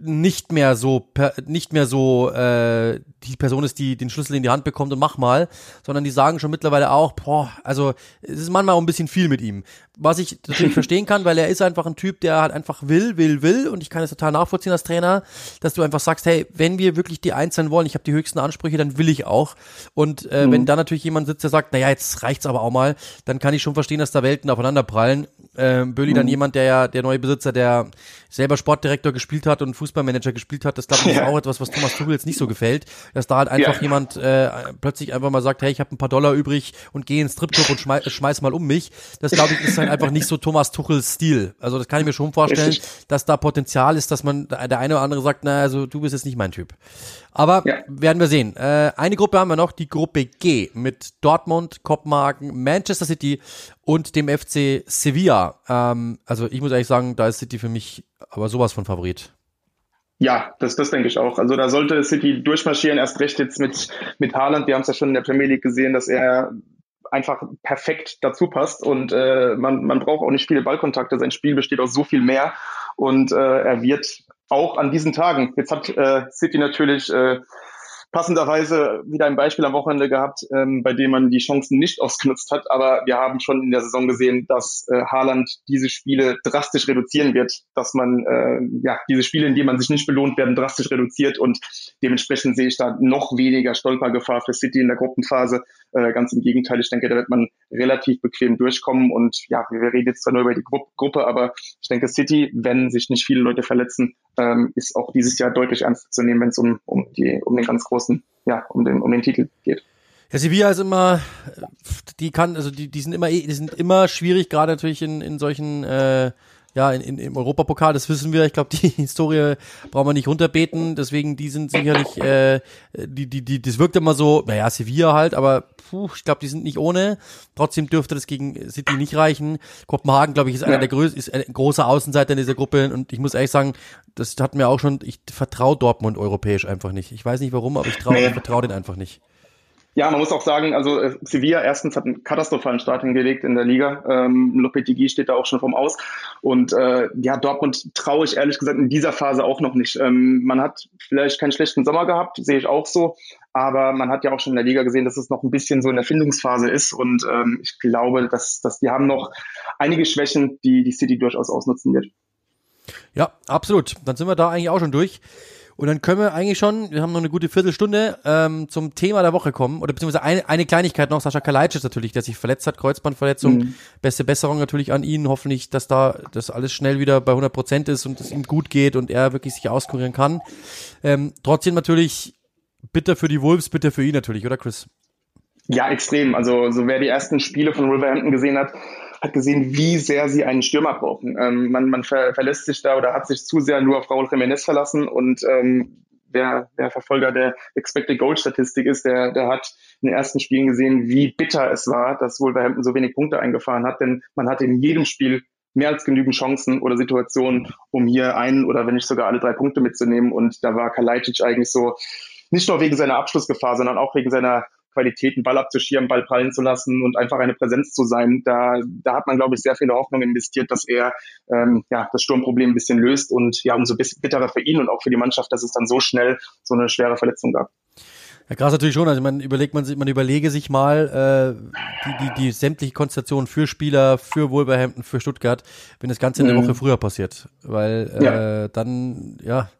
Speaker 1: nicht mehr so per, nicht mehr so äh, die Person ist, die den Schlüssel in die Hand bekommt und mach mal, sondern die sagen schon mittlerweile auch, boah, also es ist manchmal auch ein bisschen viel mit ihm. Was ich natürlich verstehen kann, weil er ist einfach ein Typ, der halt einfach will, will, will und ich kann es total nachvollziehen als Trainer, dass du einfach sagst, hey, wenn wir wirklich die Eins sein wollen, ich habe die höchsten Ansprüche, dann will ich auch. Und äh, mhm. wenn da natürlich jemand sitzt, der sagt, naja, jetzt reicht's aber auch mal, dann kann ich schon verstehen, dass da Welten aufeinander prallen. Äh, Böli mhm. dann jemand, der ja der neue Besitzer, der selber Sportdirektor gespielt hat und Fußballmanager gespielt hat, das glaube ich ist auch etwas, was Thomas Tuchel jetzt nicht so gefällt dass da halt einfach ja. jemand äh, plötzlich einfach mal sagt, hey, ich habe ein paar Dollar übrig und gehe ins Stripclub und schmeiß, schmeiß mal um mich. Das glaube ich ist halt einfach nicht so Thomas Tuchels Stil. Also das kann ich mir schon vorstellen, Richtig. dass da Potenzial ist, dass man der eine oder andere sagt, na also du bist jetzt nicht mein Typ. Aber ja. werden wir sehen. Äh, eine Gruppe haben wir noch, die Gruppe G mit Dortmund, Kopenhagen, Manchester City und dem FC Sevilla. Ähm, also ich muss ehrlich sagen, da ist City für mich aber sowas von Favorit.
Speaker 2: Ja, das, das denke ich auch. Also da sollte City durchmarschieren, erst recht jetzt mit, mit Haaland. Wir haben es ja schon in der Premier League gesehen, dass er einfach perfekt dazu passt und äh, man, man braucht auch nicht viele Ballkontakte. Sein Spiel besteht aus so viel mehr und äh, er wird auch an diesen Tagen, jetzt hat äh, City natürlich äh, passenderweise wieder ein Beispiel am Wochenende gehabt, ähm, bei dem man die Chancen nicht ausgenutzt hat. Aber wir haben schon in der Saison gesehen, dass äh, Haaland diese Spiele drastisch reduzieren wird, dass man äh, ja diese Spiele, in denen man sich nicht belohnt, werden drastisch reduziert und dementsprechend sehe ich da noch weniger Stolpergefahr für City in der Gruppenphase. Äh, ganz im Gegenteil, ich denke, da wird man relativ bequem durchkommen und ja, wir reden jetzt zwar nur über die Gru Gruppe, aber ich denke, City, wenn sich nicht viele Leute verletzen, ähm, ist auch dieses Jahr deutlich ernster zu nehmen, wenn es um, um, die, um den ganz großen großen, ja, um den, um den Titel geht.
Speaker 1: Ja, Sevilla ist immer, die kann, also die, die sind immer, die sind immer schwierig, gerade natürlich in, in solchen, äh, ja, in, in, im Europapokal, das wissen wir. Ich glaube, die Historie brauchen wir nicht runterbeten. Deswegen, die sind sicherlich, äh, die, die, die, das wirkt immer so, naja, Sevilla halt, aber puh, ich glaube, die sind nicht ohne. Trotzdem dürfte das gegen City nicht reichen. Kopenhagen, glaube ich, ist einer der größten, ist ein großer Außenseiter in dieser Gruppe. Und ich muss ehrlich sagen, das hatten wir auch schon, ich vertraue Dortmund europäisch einfach nicht. Ich weiß nicht warum, aber ich traue, nee. ich vertraue den einfach nicht.
Speaker 2: Ja, man muss auch sagen, also äh, Sevilla erstens hat einen katastrophalen Start hingelegt in der Liga. Ähm, Lopetegui steht da auch schon vom Aus. Und äh, ja, Dortmund traue ich ehrlich gesagt in dieser Phase auch noch nicht. Ähm, man hat vielleicht keinen schlechten Sommer gehabt, sehe ich auch so. Aber man hat ja auch schon in der Liga gesehen, dass es noch ein bisschen so in der Findungsphase ist. Und ähm, ich glaube, dass, dass die haben noch einige Schwächen, die die City durchaus ausnutzen wird.
Speaker 1: Ja, absolut. Dann sind wir da eigentlich auch schon durch. Und dann können wir eigentlich schon, wir haben noch eine gute Viertelstunde, ähm, zum Thema der Woche kommen. Oder beziehungsweise eine, eine Kleinigkeit noch, Sascha Kalajdzic natürlich, der sich verletzt hat, Kreuzbandverletzung. Mhm. Beste Besserung natürlich an ihn. Hoffentlich, dass da das alles schnell wieder bei 100 Prozent ist und es ihm gut geht und er wirklich sich auskurieren kann. Ähm, trotzdem natürlich bitter für die Wolves, bitter für ihn natürlich, oder Chris?
Speaker 2: Ja, extrem. Also so wer die ersten Spiele von Wolverhampton gesehen hat, hat gesehen, wie sehr sie einen Stürmer brauchen. Ähm, man man ver verlässt sich da oder hat sich zu sehr nur auf Raúl Jiménez verlassen und ähm, wer, wer Verfolger der Expected Goal Statistik ist, der, der hat in den ersten Spielen gesehen, wie bitter es war, dass Wolverhampton so wenig Punkte eingefahren hat, denn man hatte in jedem Spiel mehr als genügend Chancen oder Situationen, um hier einen oder wenn nicht sogar alle drei Punkte mitzunehmen. Und da war Kalajdzic eigentlich so, nicht nur wegen seiner Abschlussgefahr, sondern auch wegen seiner Qualität, einen Ball abzuschirmen, Ball prallen zu lassen und einfach eine Präsenz zu sein. Da, da hat man, glaube ich, sehr viele Hoffnung investiert, dass er ähm, ja, das Sturmproblem ein bisschen löst und ja, umso bitterer für ihn und auch für die Mannschaft, dass es dann so schnell so eine schwere Verletzung gab.
Speaker 1: Ja, krass natürlich schon. Also man überlegt man sich, man überlege sich mal äh, die, die, die sämtliche Konstellation für Spieler, für Wolverhampton, für Stuttgart, wenn das Ganze eine mhm. Woche früher passiert. Weil äh, ja. dann, ja,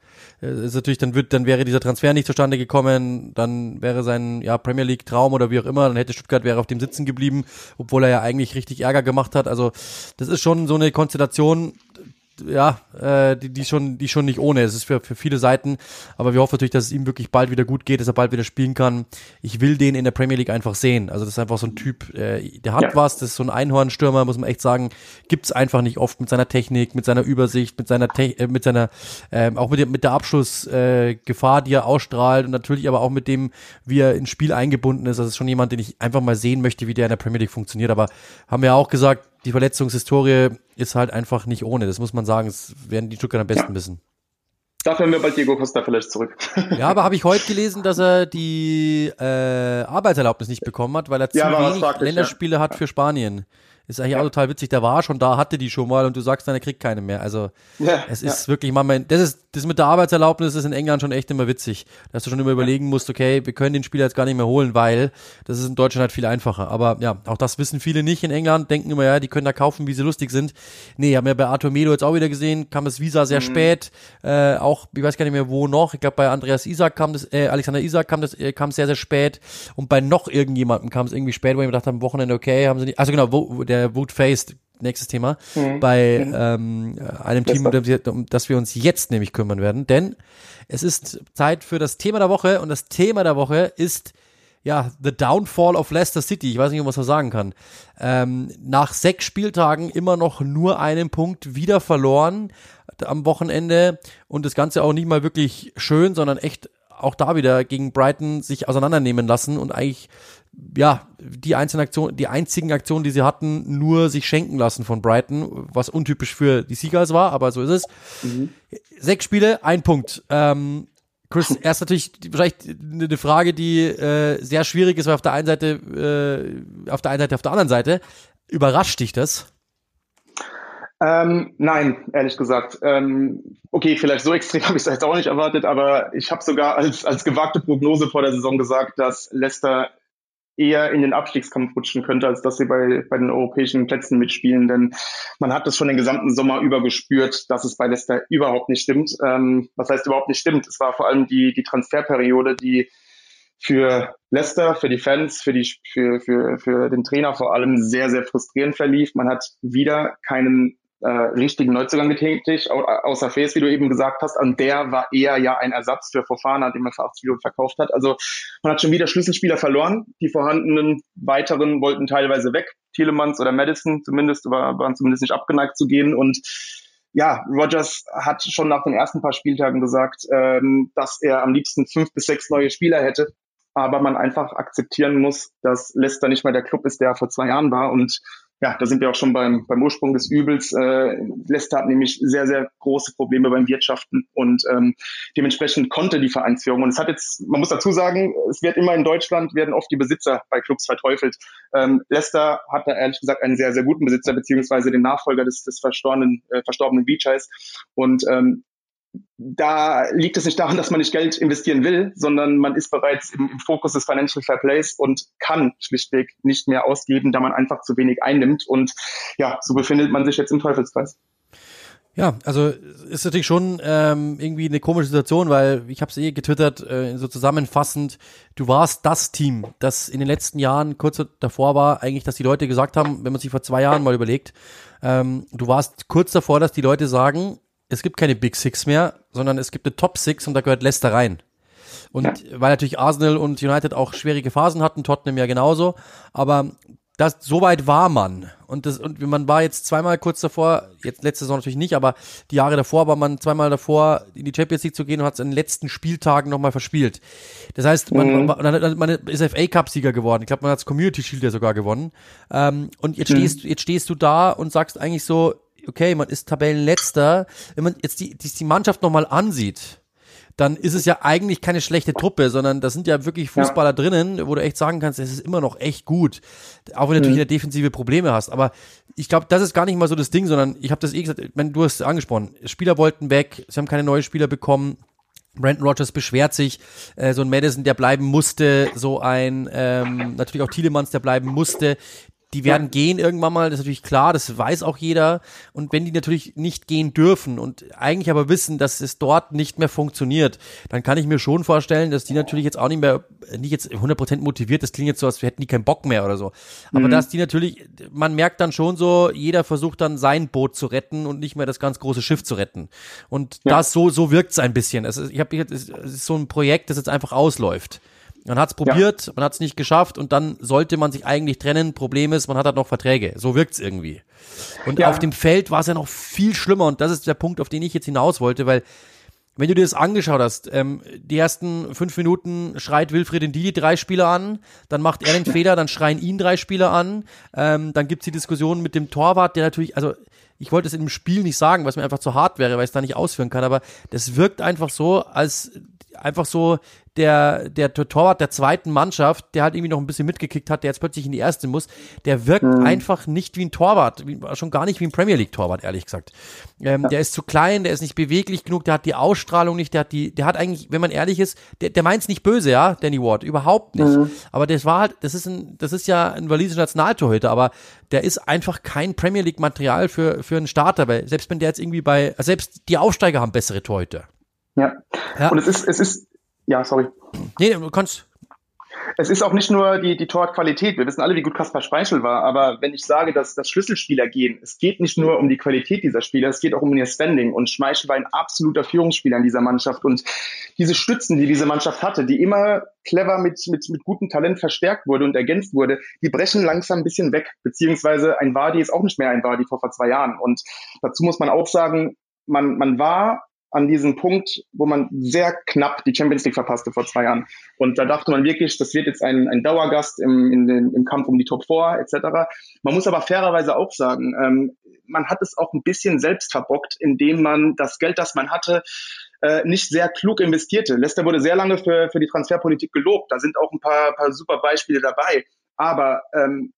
Speaker 1: ist natürlich, dann wird, dann wäre dieser Transfer nicht zustande gekommen, dann wäre sein ja, Premier League Traum oder wie auch immer, dann hätte Stuttgart wäre auf dem sitzen geblieben, obwohl er ja eigentlich richtig Ärger gemacht hat. Also das ist schon so eine Konstellation, ja, äh, die, die schon, die schon nicht ohne. Es ist für, für viele Seiten, aber wir hoffen natürlich, dass es ihm wirklich bald wieder gut geht, dass er bald wieder spielen kann. Ich will den in der Premier League einfach sehen. Also das ist einfach so ein Typ, äh, der hat ja. was, das ist so ein Einhornstürmer, muss man echt sagen, gibt's einfach nicht oft mit seiner Technik, mit seiner Übersicht, mit seiner, Te äh, mit seiner, äh, auch mit der, mit der Abschlussgefahr, äh, Gefahr, die er ausstrahlt und natürlich aber auch mit dem, wie er ins Spiel eingebunden ist. Das ist schon jemand, den ich einfach mal sehen möchte, wie der in der Premier League funktioniert. Aber haben wir auch gesagt, die Verletzungshistorie ist halt einfach nicht ohne. Das muss man sagen. Es werden die Stuttgart am besten ja. wissen.
Speaker 2: Dafür haben wir bald Diego Costa vielleicht zurück.
Speaker 1: Ja, aber habe ich heute gelesen, dass er die äh, Arbeitserlaubnis nicht bekommen hat, weil er zu ja, wenig Länderspiele ja. hat für Spanien. Ist eigentlich ja. auch total witzig. Der war schon da, hatte die schon mal und du sagst dann, er kriegt keine mehr. Also ja, es ist ja. wirklich, man, das ist das mit der Arbeitserlaubnis ist in England schon echt immer witzig, dass du schon immer überlegen musst, okay, wir können den Spieler jetzt gar nicht mehr holen, weil das ist in Deutschland halt viel einfacher. Aber ja, auch das wissen viele nicht in England, denken immer, ja, die können da kaufen, wie sie lustig sind. Nee, haben wir bei Arthur Melo jetzt auch wieder gesehen, kam das Visa sehr mhm. spät, äh, auch, ich weiß gar nicht mehr wo noch, ich glaube bei Andreas Isaac kam das, äh, Alexander Isaac kam das, äh, kam sehr, sehr spät und bei noch irgendjemandem kam es irgendwie spät, wo ich mir gedacht habe, am Wochenende, okay, haben sie nicht, also genau, wo, der der Wood Faced, nächstes Thema, mhm. bei mhm. ähm, einem Team, um das wir uns jetzt nämlich kümmern werden. Denn es ist Zeit für das Thema der Woche und das Thema der Woche ist ja, The Downfall of Leicester City. Ich weiß nicht, ob man so sagen kann. Ähm, nach sechs Spieltagen immer noch nur einen Punkt wieder verloren am Wochenende und das Ganze auch nicht mal wirklich schön, sondern echt auch da wieder gegen Brighton sich auseinandernehmen lassen und eigentlich ja, die einzelnen Aktionen, die einzigen Aktionen, die sie hatten, nur sich schenken lassen von Brighton, was untypisch für die Seagulls war, aber so ist es. Mhm. Sechs Spiele, ein Punkt. Ähm, Chris, erst natürlich wahrscheinlich eine Frage, die äh, sehr schwierig ist, weil auf der einen Seite, äh, auf der einen Seite, auf der anderen Seite. Überrascht dich das?
Speaker 2: Ähm, nein, ehrlich gesagt. Ähm, okay, vielleicht so extrem habe ich es jetzt auch nicht erwartet, aber ich habe sogar als, als gewagte Prognose vor der Saison gesagt, dass Leicester eher in den Abstiegskampf rutschen könnte, als dass sie bei, bei den europäischen Plätzen mitspielen. Denn man hat das schon den gesamten Sommer über gespürt, dass es bei Leicester überhaupt nicht stimmt. Ähm, was heißt überhaupt nicht stimmt? Es war vor allem die, die Transferperiode, die für Leicester, für die Fans, für, die, für, für, für den Trainer vor allem sehr, sehr frustrierend verlief. Man hat wieder keinen äh, richtigen Neuzugang getätigt, außer Face, wie du eben gesagt hast. Und der war eher ja ein Ersatz für Fofana, den man für 80 Millionen verkauft hat. Also man hat schon wieder Schlüsselspieler verloren. Die vorhandenen weiteren wollten teilweise weg. Tielemans oder Madison zumindest, war, waren zumindest nicht abgeneigt zu gehen. Und ja, Rogers hat schon nach den ersten paar Spieltagen gesagt, ähm, dass er am liebsten fünf bis sechs neue Spieler hätte, aber man einfach akzeptieren muss, dass Leicester nicht mehr der Club ist, der er vor zwei Jahren war und ja, da sind wir auch schon beim, beim Ursprung des Übels. Äh, Leicester hat nämlich sehr, sehr große Probleme beim Wirtschaften und ähm, dementsprechend konnte die Vereinsführung. Und es hat jetzt, man muss dazu sagen, es wird immer in Deutschland, werden oft die Besitzer bei Clubs verteufelt. Ähm, Leicester hat da ehrlich gesagt einen sehr, sehr guten Besitzer, beziehungsweise den Nachfolger des, des verstorbenen, äh, verstorbenen Beacheyes. Und ähm, da liegt es nicht daran, dass man nicht Geld investieren will, sondern man ist bereits im, im, Fokus des Financial Fair Plays und kann schlichtweg nicht mehr ausgeben, da man einfach zu wenig einnimmt. Und ja, so befindet man sich jetzt im Teufelskreis.
Speaker 1: Ja, also ist natürlich schon ähm, irgendwie eine komische Situation, weil ich habe es eh getwittert, äh, so zusammenfassend, du warst das Team, das in den letzten Jahren kurz davor war, eigentlich, dass die Leute gesagt haben, wenn man sich vor zwei Jahren mal überlegt, ähm, du warst kurz davor, dass die Leute sagen, es gibt keine Big Six mehr, sondern es gibt eine Top Six und da gehört Leicester rein. Und ja. weil natürlich Arsenal und United auch schwierige Phasen hatten, Tottenham ja genauso, aber das, so weit war man. Und das, und man war jetzt zweimal kurz davor, jetzt letzte Saison natürlich nicht, aber die Jahre davor war man zweimal davor, in die Champions League zu gehen und hat es in den letzten Spieltagen nochmal verspielt. Das heißt, man, mhm. man, man ist FA Cup Sieger geworden. Ich glaube, man hat das Community Shield ja sogar gewonnen. Ähm, und jetzt mhm. stehst, jetzt stehst du da und sagst eigentlich so, okay, man ist Tabellenletzter. Wenn man jetzt die, die, die Mannschaft nochmal ansieht, dann ist es ja eigentlich keine schlechte Truppe, sondern da sind ja wirklich Fußballer ja. drinnen, wo du echt sagen kannst, es ist immer noch echt gut. Auch wenn du natürlich mhm. defensive Probleme hast. Aber ich glaube, das ist gar nicht mal so das Ding, sondern ich habe das eh gesagt, wenn du hast es angesprochen, Spieler wollten weg, sie haben keine neuen Spieler bekommen. Brandon Rogers beschwert sich, äh, so ein Madison, der bleiben musste, so ein ähm, natürlich auch Thielemanns, der bleiben musste die werden ja. gehen irgendwann mal, das ist natürlich klar, das weiß auch jeder. Und wenn die natürlich nicht gehen dürfen und eigentlich aber wissen, dass es dort nicht mehr funktioniert, dann kann ich mir schon vorstellen, dass die natürlich jetzt auch nicht mehr, nicht jetzt 100% motiviert, das klingt jetzt so, als hätten die keinen Bock mehr oder so. Aber mhm. dass die natürlich, man merkt dann schon so, jeder versucht dann sein Boot zu retten und nicht mehr das ganz große Schiff zu retten. Und ja. das so, so wirkt es ein bisschen. Es ist, ich habe es ist so ein Projekt, das jetzt einfach ausläuft. Man hat es probiert, ja. man hat es nicht geschafft und dann sollte man sich eigentlich trennen. Problem ist, man hat halt noch Verträge. So wirkt's irgendwie. Und ja. auf dem Feld war es ja noch viel schlimmer und das ist der Punkt, auf den ich jetzt hinaus wollte, weil wenn du dir das angeschaut hast, ähm, die ersten fünf Minuten schreit Wilfried in die drei Spieler an, dann macht er den Fehler, dann schreien ihn drei Spieler an, ähm, dann gibt's die Diskussion mit dem Torwart, der natürlich, also ich wollte es in dem Spiel nicht sagen, weil es mir einfach zu hart wäre, weil ich es da nicht ausführen kann, aber das wirkt einfach so, als einfach so der, der Torwart der zweiten Mannschaft, der halt irgendwie noch ein bisschen mitgekickt hat, der jetzt plötzlich in die erste muss, der wirkt mhm. einfach nicht wie ein Torwart, wie, schon gar nicht wie ein Premier League Torwart, ehrlich gesagt. Ähm, ja. Der ist zu klein, der ist nicht beweglich genug, der hat die Ausstrahlung nicht, der hat die, der hat eigentlich, wenn man ehrlich ist, der, der meint's nicht böse, ja, Danny Ward, überhaupt nicht. Mhm. Aber das war halt, das ist ein, das ist ja ein walisischer Nationaltorhüter, aber der ist einfach kein Premier League Material für, für einen Starter, weil selbst wenn der jetzt irgendwie bei, selbst die Aufsteiger haben bessere Torhüter.
Speaker 2: Ja. ja. Und es ist, es ist, ja, sorry.
Speaker 1: Nee, du kannst.
Speaker 2: Es ist auch nicht nur die, die Torqualität. Wir wissen alle, wie gut Kaspar Speichel war. Aber wenn ich sage, dass, dass Schlüsselspieler gehen, es geht nicht nur um die Qualität dieser Spieler, es geht auch um ihr Standing. Und Schmeichel war ein absoluter Führungsspieler in dieser Mannschaft. Und diese Stützen, die diese Mannschaft hatte, die immer clever mit, mit, mit gutem Talent verstärkt wurde und ergänzt wurde, die brechen langsam ein bisschen weg. Beziehungsweise ein Wadi ist auch nicht mehr ein Wadi vor, vor zwei Jahren. Und dazu muss man auch sagen, man, man war an diesem Punkt, wo man sehr knapp die Champions League verpasste vor zwei Jahren. Und da dachte man wirklich, das wird jetzt ein, ein Dauergast im, in den, im Kampf um die Top 4 etc. Man muss aber fairerweise auch sagen, ähm, man hat es auch ein bisschen selbst verbockt, indem man das Geld, das man hatte, äh, nicht sehr klug investierte. Leicester wurde sehr lange für, für die Transferpolitik gelobt. Da sind auch ein paar, paar super Beispiele dabei. Aber ähm,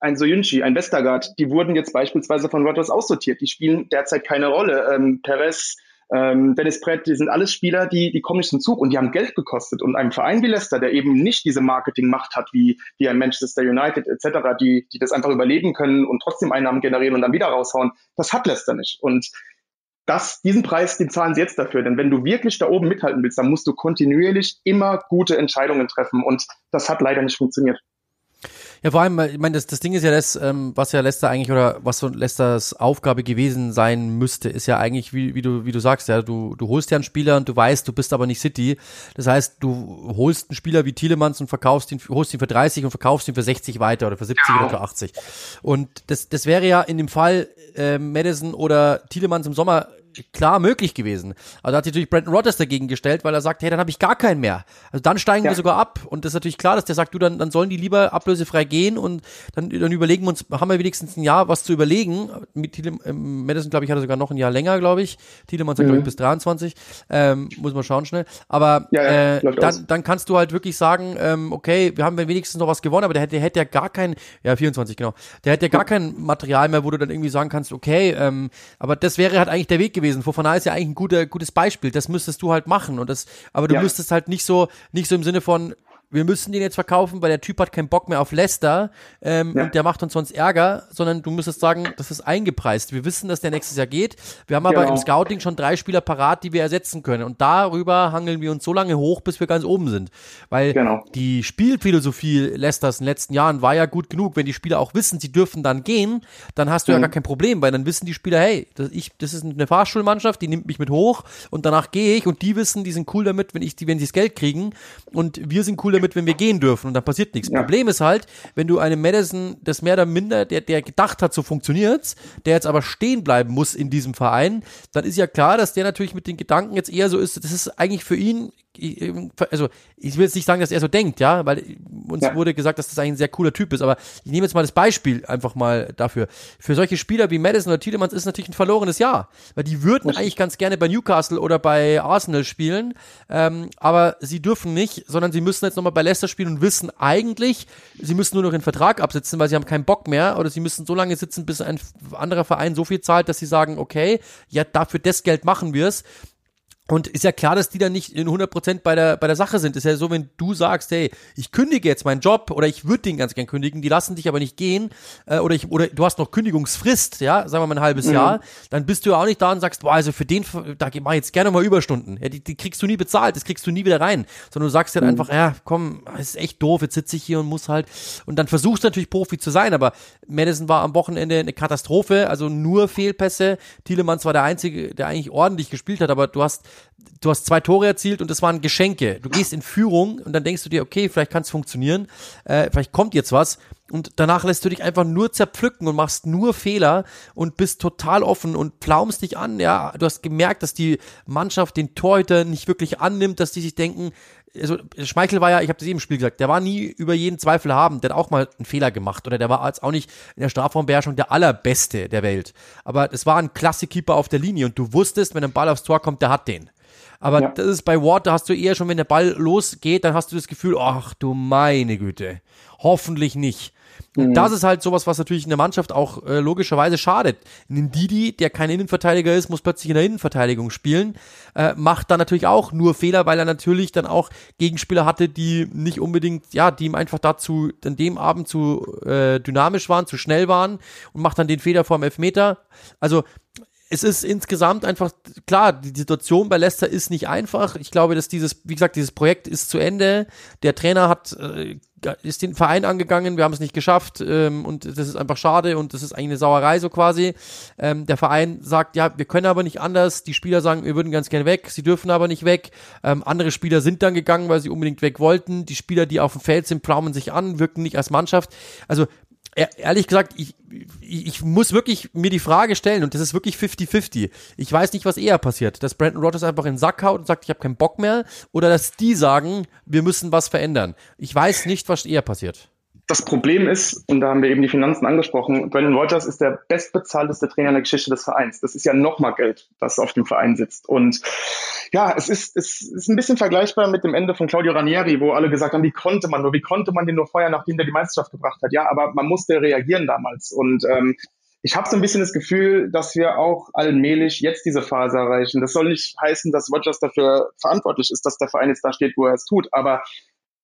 Speaker 2: ein Soyunchi, ein Westergaard, die wurden jetzt beispielsweise von Rodgers aussortiert. Die spielen derzeit keine Rolle. Ähm, Perez, ähm, Dennis Brett, die sind alles Spieler, die, die kommen nicht zum Zug und die haben Geld gekostet. Und einem Verein wie Leicester, der eben nicht diese Marketingmacht hat wie, wie ein Manchester United etc., die, die das einfach überleben können und trotzdem Einnahmen generieren und dann wieder raushauen, das hat Leicester nicht. Und das, diesen Preis, den zahlen sie jetzt dafür. Denn wenn du wirklich da oben mithalten willst, dann musst du kontinuierlich immer gute Entscheidungen treffen. Und das hat leider nicht funktioniert.
Speaker 1: Ja, vor allem, ich meine, das, das Ding ist ja das, ähm, was ja Leicester eigentlich oder was so Leicesters Aufgabe gewesen sein müsste, ist ja eigentlich, wie, wie du, wie du sagst, ja, du, du holst ja einen Spieler und du weißt, du bist aber nicht City. Das heißt, du holst einen Spieler wie Thielemanns und verkaufst ihn, holst ihn für 30 und verkaufst ihn für 60 weiter oder für 70 ja. oder für 80. Und das, das wäre ja in dem Fall äh, Madison oder Thielemanns im Sommer klar möglich gewesen. Also da hat sich natürlich Brandon Rodgers dagegen gestellt, weil er sagt, hey, dann habe ich gar keinen mehr. Also dann steigen ja. wir sogar ab. Und das ist natürlich klar, dass der sagt, du, dann, dann sollen die lieber ablösefrei gehen und dann, dann überlegen wir uns, haben wir wenigstens ein Jahr was zu überlegen. Mit Thiele, ähm, Madison, glaube ich, hat er sogar noch ein Jahr länger, glaube ich. Thielemann sagt, mhm. glaube ich, bis 23. Ähm, muss man schauen schnell. Aber ja, ja, äh, dann, dann kannst du halt wirklich sagen, ähm, okay, wir haben wenigstens noch was gewonnen, aber der hätte, der hätte ja gar kein, ja, 24, genau. Der hätte ja gar kein Material mehr, wo du dann irgendwie sagen kannst, okay, ähm, aber das wäre halt eigentlich der Weg gewesen gewesen. Fofana ist ja eigentlich ein guter, gutes Beispiel. Das müsstest du halt machen. Und das, aber du ja. müsstest halt nicht so, nicht so im Sinne von, wir müssen den jetzt verkaufen, weil der Typ hat keinen Bock mehr auf Leicester ähm, ja. und der macht uns sonst Ärger, sondern du müsstest sagen, das ist eingepreist. Wir wissen, dass der nächstes Jahr geht. Wir haben aber genau. im Scouting schon drei Spieler parat, die wir ersetzen können. Und darüber hangeln wir uns so lange hoch, bis wir ganz oben sind. Weil genau. die Spielphilosophie Leicesters in den letzten Jahren war ja gut genug. Wenn die Spieler auch wissen, sie dürfen dann gehen, dann hast du mhm. ja gar kein Problem, weil dann wissen die Spieler, hey, das, ich, das ist eine Fahrschulmannschaft, die nimmt mich mit hoch und danach gehe ich und die wissen, die sind cool damit, wenn ich die, wenn sie das Geld kriegen und wir sind cool damit, damit, wenn wir gehen dürfen und dann passiert nichts. Ja. Problem ist halt, wenn du einem Madison das mehr oder minder, der, der gedacht hat, so funktioniert's, der jetzt aber stehen bleiben muss in diesem Verein, dann ist ja klar, dass der natürlich mit den Gedanken jetzt eher so ist, das ist eigentlich für ihn also ich will jetzt nicht sagen, dass er so denkt, ja, weil uns ja. wurde gesagt, dass das eigentlich ein sehr cooler Typ ist, aber ich nehme jetzt mal das Beispiel einfach mal dafür. Für solche Spieler wie Madison oder Tiedemanns ist natürlich ein verlorenes Jahr, weil die würden Richtig. eigentlich ganz gerne bei Newcastle oder bei Arsenal spielen, ähm, aber sie dürfen nicht, sondern sie müssen jetzt nochmal bei Leicester spielen und wissen eigentlich, sie müssen nur noch den Vertrag absitzen, weil sie haben keinen Bock mehr oder sie müssen so lange sitzen, bis ein anderer Verein so viel zahlt, dass sie sagen, okay, ja, dafür das Geld machen wir es und ist ja klar, dass die dann nicht in 100% bei der, bei der Sache sind. Ist ja so, wenn du sagst, hey, ich kündige jetzt meinen Job oder ich würde den ganz gern kündigen, die lassen dich aber nicht gehen äh, oder, ich, oder du hast noch Kündigungsfrist, ja, sagen wir mal ein halbes mhm. Jahr, dann bist du ja auch nicht da und sagst, boah, also für den, da mach ich jetzt gerne mal Überstunden. Ja, die, die kriegst du nie bezahlt, das kriegst du nie wieder rein. Sondern du sagst halt mhm. einfach, ja, komm, es ist echt doof, jetzt sitze ich hier und muss halt. Und dann versuchst du natürlich Profi zu sein, aber Madison war am Wochenende eine Katastrophe, also nur Fehlpässe. Thielemanns war der Einzige, der eigentlich ordentlich gespielt hat, aber du hast du hast zwei Tore erzielt und das waren Geschenke. Du gehst in Führung und dann denkst du dir, okay, vielleicht kann es funktionieren, äh, vielleicht kommt jetzt was und danach lässt du dich einfach nur zerpflücken und machst nur Fehler und bist total offen und pflaumst dich an. Ja, du hast gemerkt, dass die Mannschaft den Torhüter nicht wirklich annimmt, dass die sich denken, also Schmeichel war ja, ich habe das eben im Spiel gesagt, der war nie über jeden Zweifel haben, der hat auch mal einen Fehler gemacht oder der war jetzt auch nicht in der Strafraumbeherrschung der allerbeste der Welt. Aber es war ein klasse Keeper auf der Linie und du wusstest, wenn ein Ball aufs Tor kommt, der hat den. Aber ja. das ist bei Ward, da hast du eher schon, wenn der Ball losgeht, dann hast du das Gefühl, ach du meine Güte, hoffentlich nicht. Mhm. das ist halt sowas, was natürlich in der Mannschaft auch äh, logischerweise schadet. Ein Didi, der kein Innenverteidiger ist, muss plötzlich in der Innenverteidigung spielen, äh, macht dann natürlich auch nur Fehler, weil er natürlich dann auch Gegenspieler hatte, die nicht unbedingt, ja, die ihm einfach dazu an dem Abend zu äh, dynamisch waren, zu schnell waren und macht dann den Fehler vorm Elfmeter. Also es ist insgesamt einfach klar, die Situation bei Leicester ist nicht einfach. Ich glaube, dass dieses, wie gesagt, dieses Projekt ist zu Ende. Der Trainer hat äh, ist den Verein angegangen, wir haben es nicht geschafft ähm, und das ist einfach schade und das ist eigentlich eine Sauerei so quasi. Ähm, der Verein sagt, ja, wir können aber nicht anders. Die Spieler sagen, wir würden ganz gerne weg, sie dürfen aber nicht weg. Ähm, andere Spieler sind dann gegangen, weil sie unbedingt weg wollten. Die Spieler, die auf dem Feld sind, pflaumen sich an, wirken nicht als Mannschaft. Also ehrlich gesagt, ich, ich muss wirklich mir die Frage stellen und das ist wirklich 50-50. Ich weiß nicht, was eher passiert. Dass Brandon Rogers einfach in den Sack haut und sagt, ich habe keinen Bock mehr oder dass die sagen, wir müssen was verändern. Ich weiß nicht, was eher passiert.
Speaker 2: Das Problem ist, und da haben wir eben die Finanzen angesprochen, Brandon Rogers ist der bestbezahlteste Trainer in der Geschichte des Vereins. Das ist ja nochmal Geld, das auf dem Verein sitzt. Und ja, es ist, es ist ein bisschen vergleichbar mit dem Ende von Claudio Ranieri, wo alle gesagt haben, wie konnte man nur, wie konnte man den nur feuern, nachdem der die Meisterschaft gebracht hat. Ja, aber man musste reagieren damals. Und ähm, ich habe so ein bisschen das Gefühl, dass wir auch allmählich jetzt diese Phase erreichen. Das soll nicht heißen, dass Rogers dafür verantwortlich ist, dass der Verein jetzt da steht, wo er es tut. Aber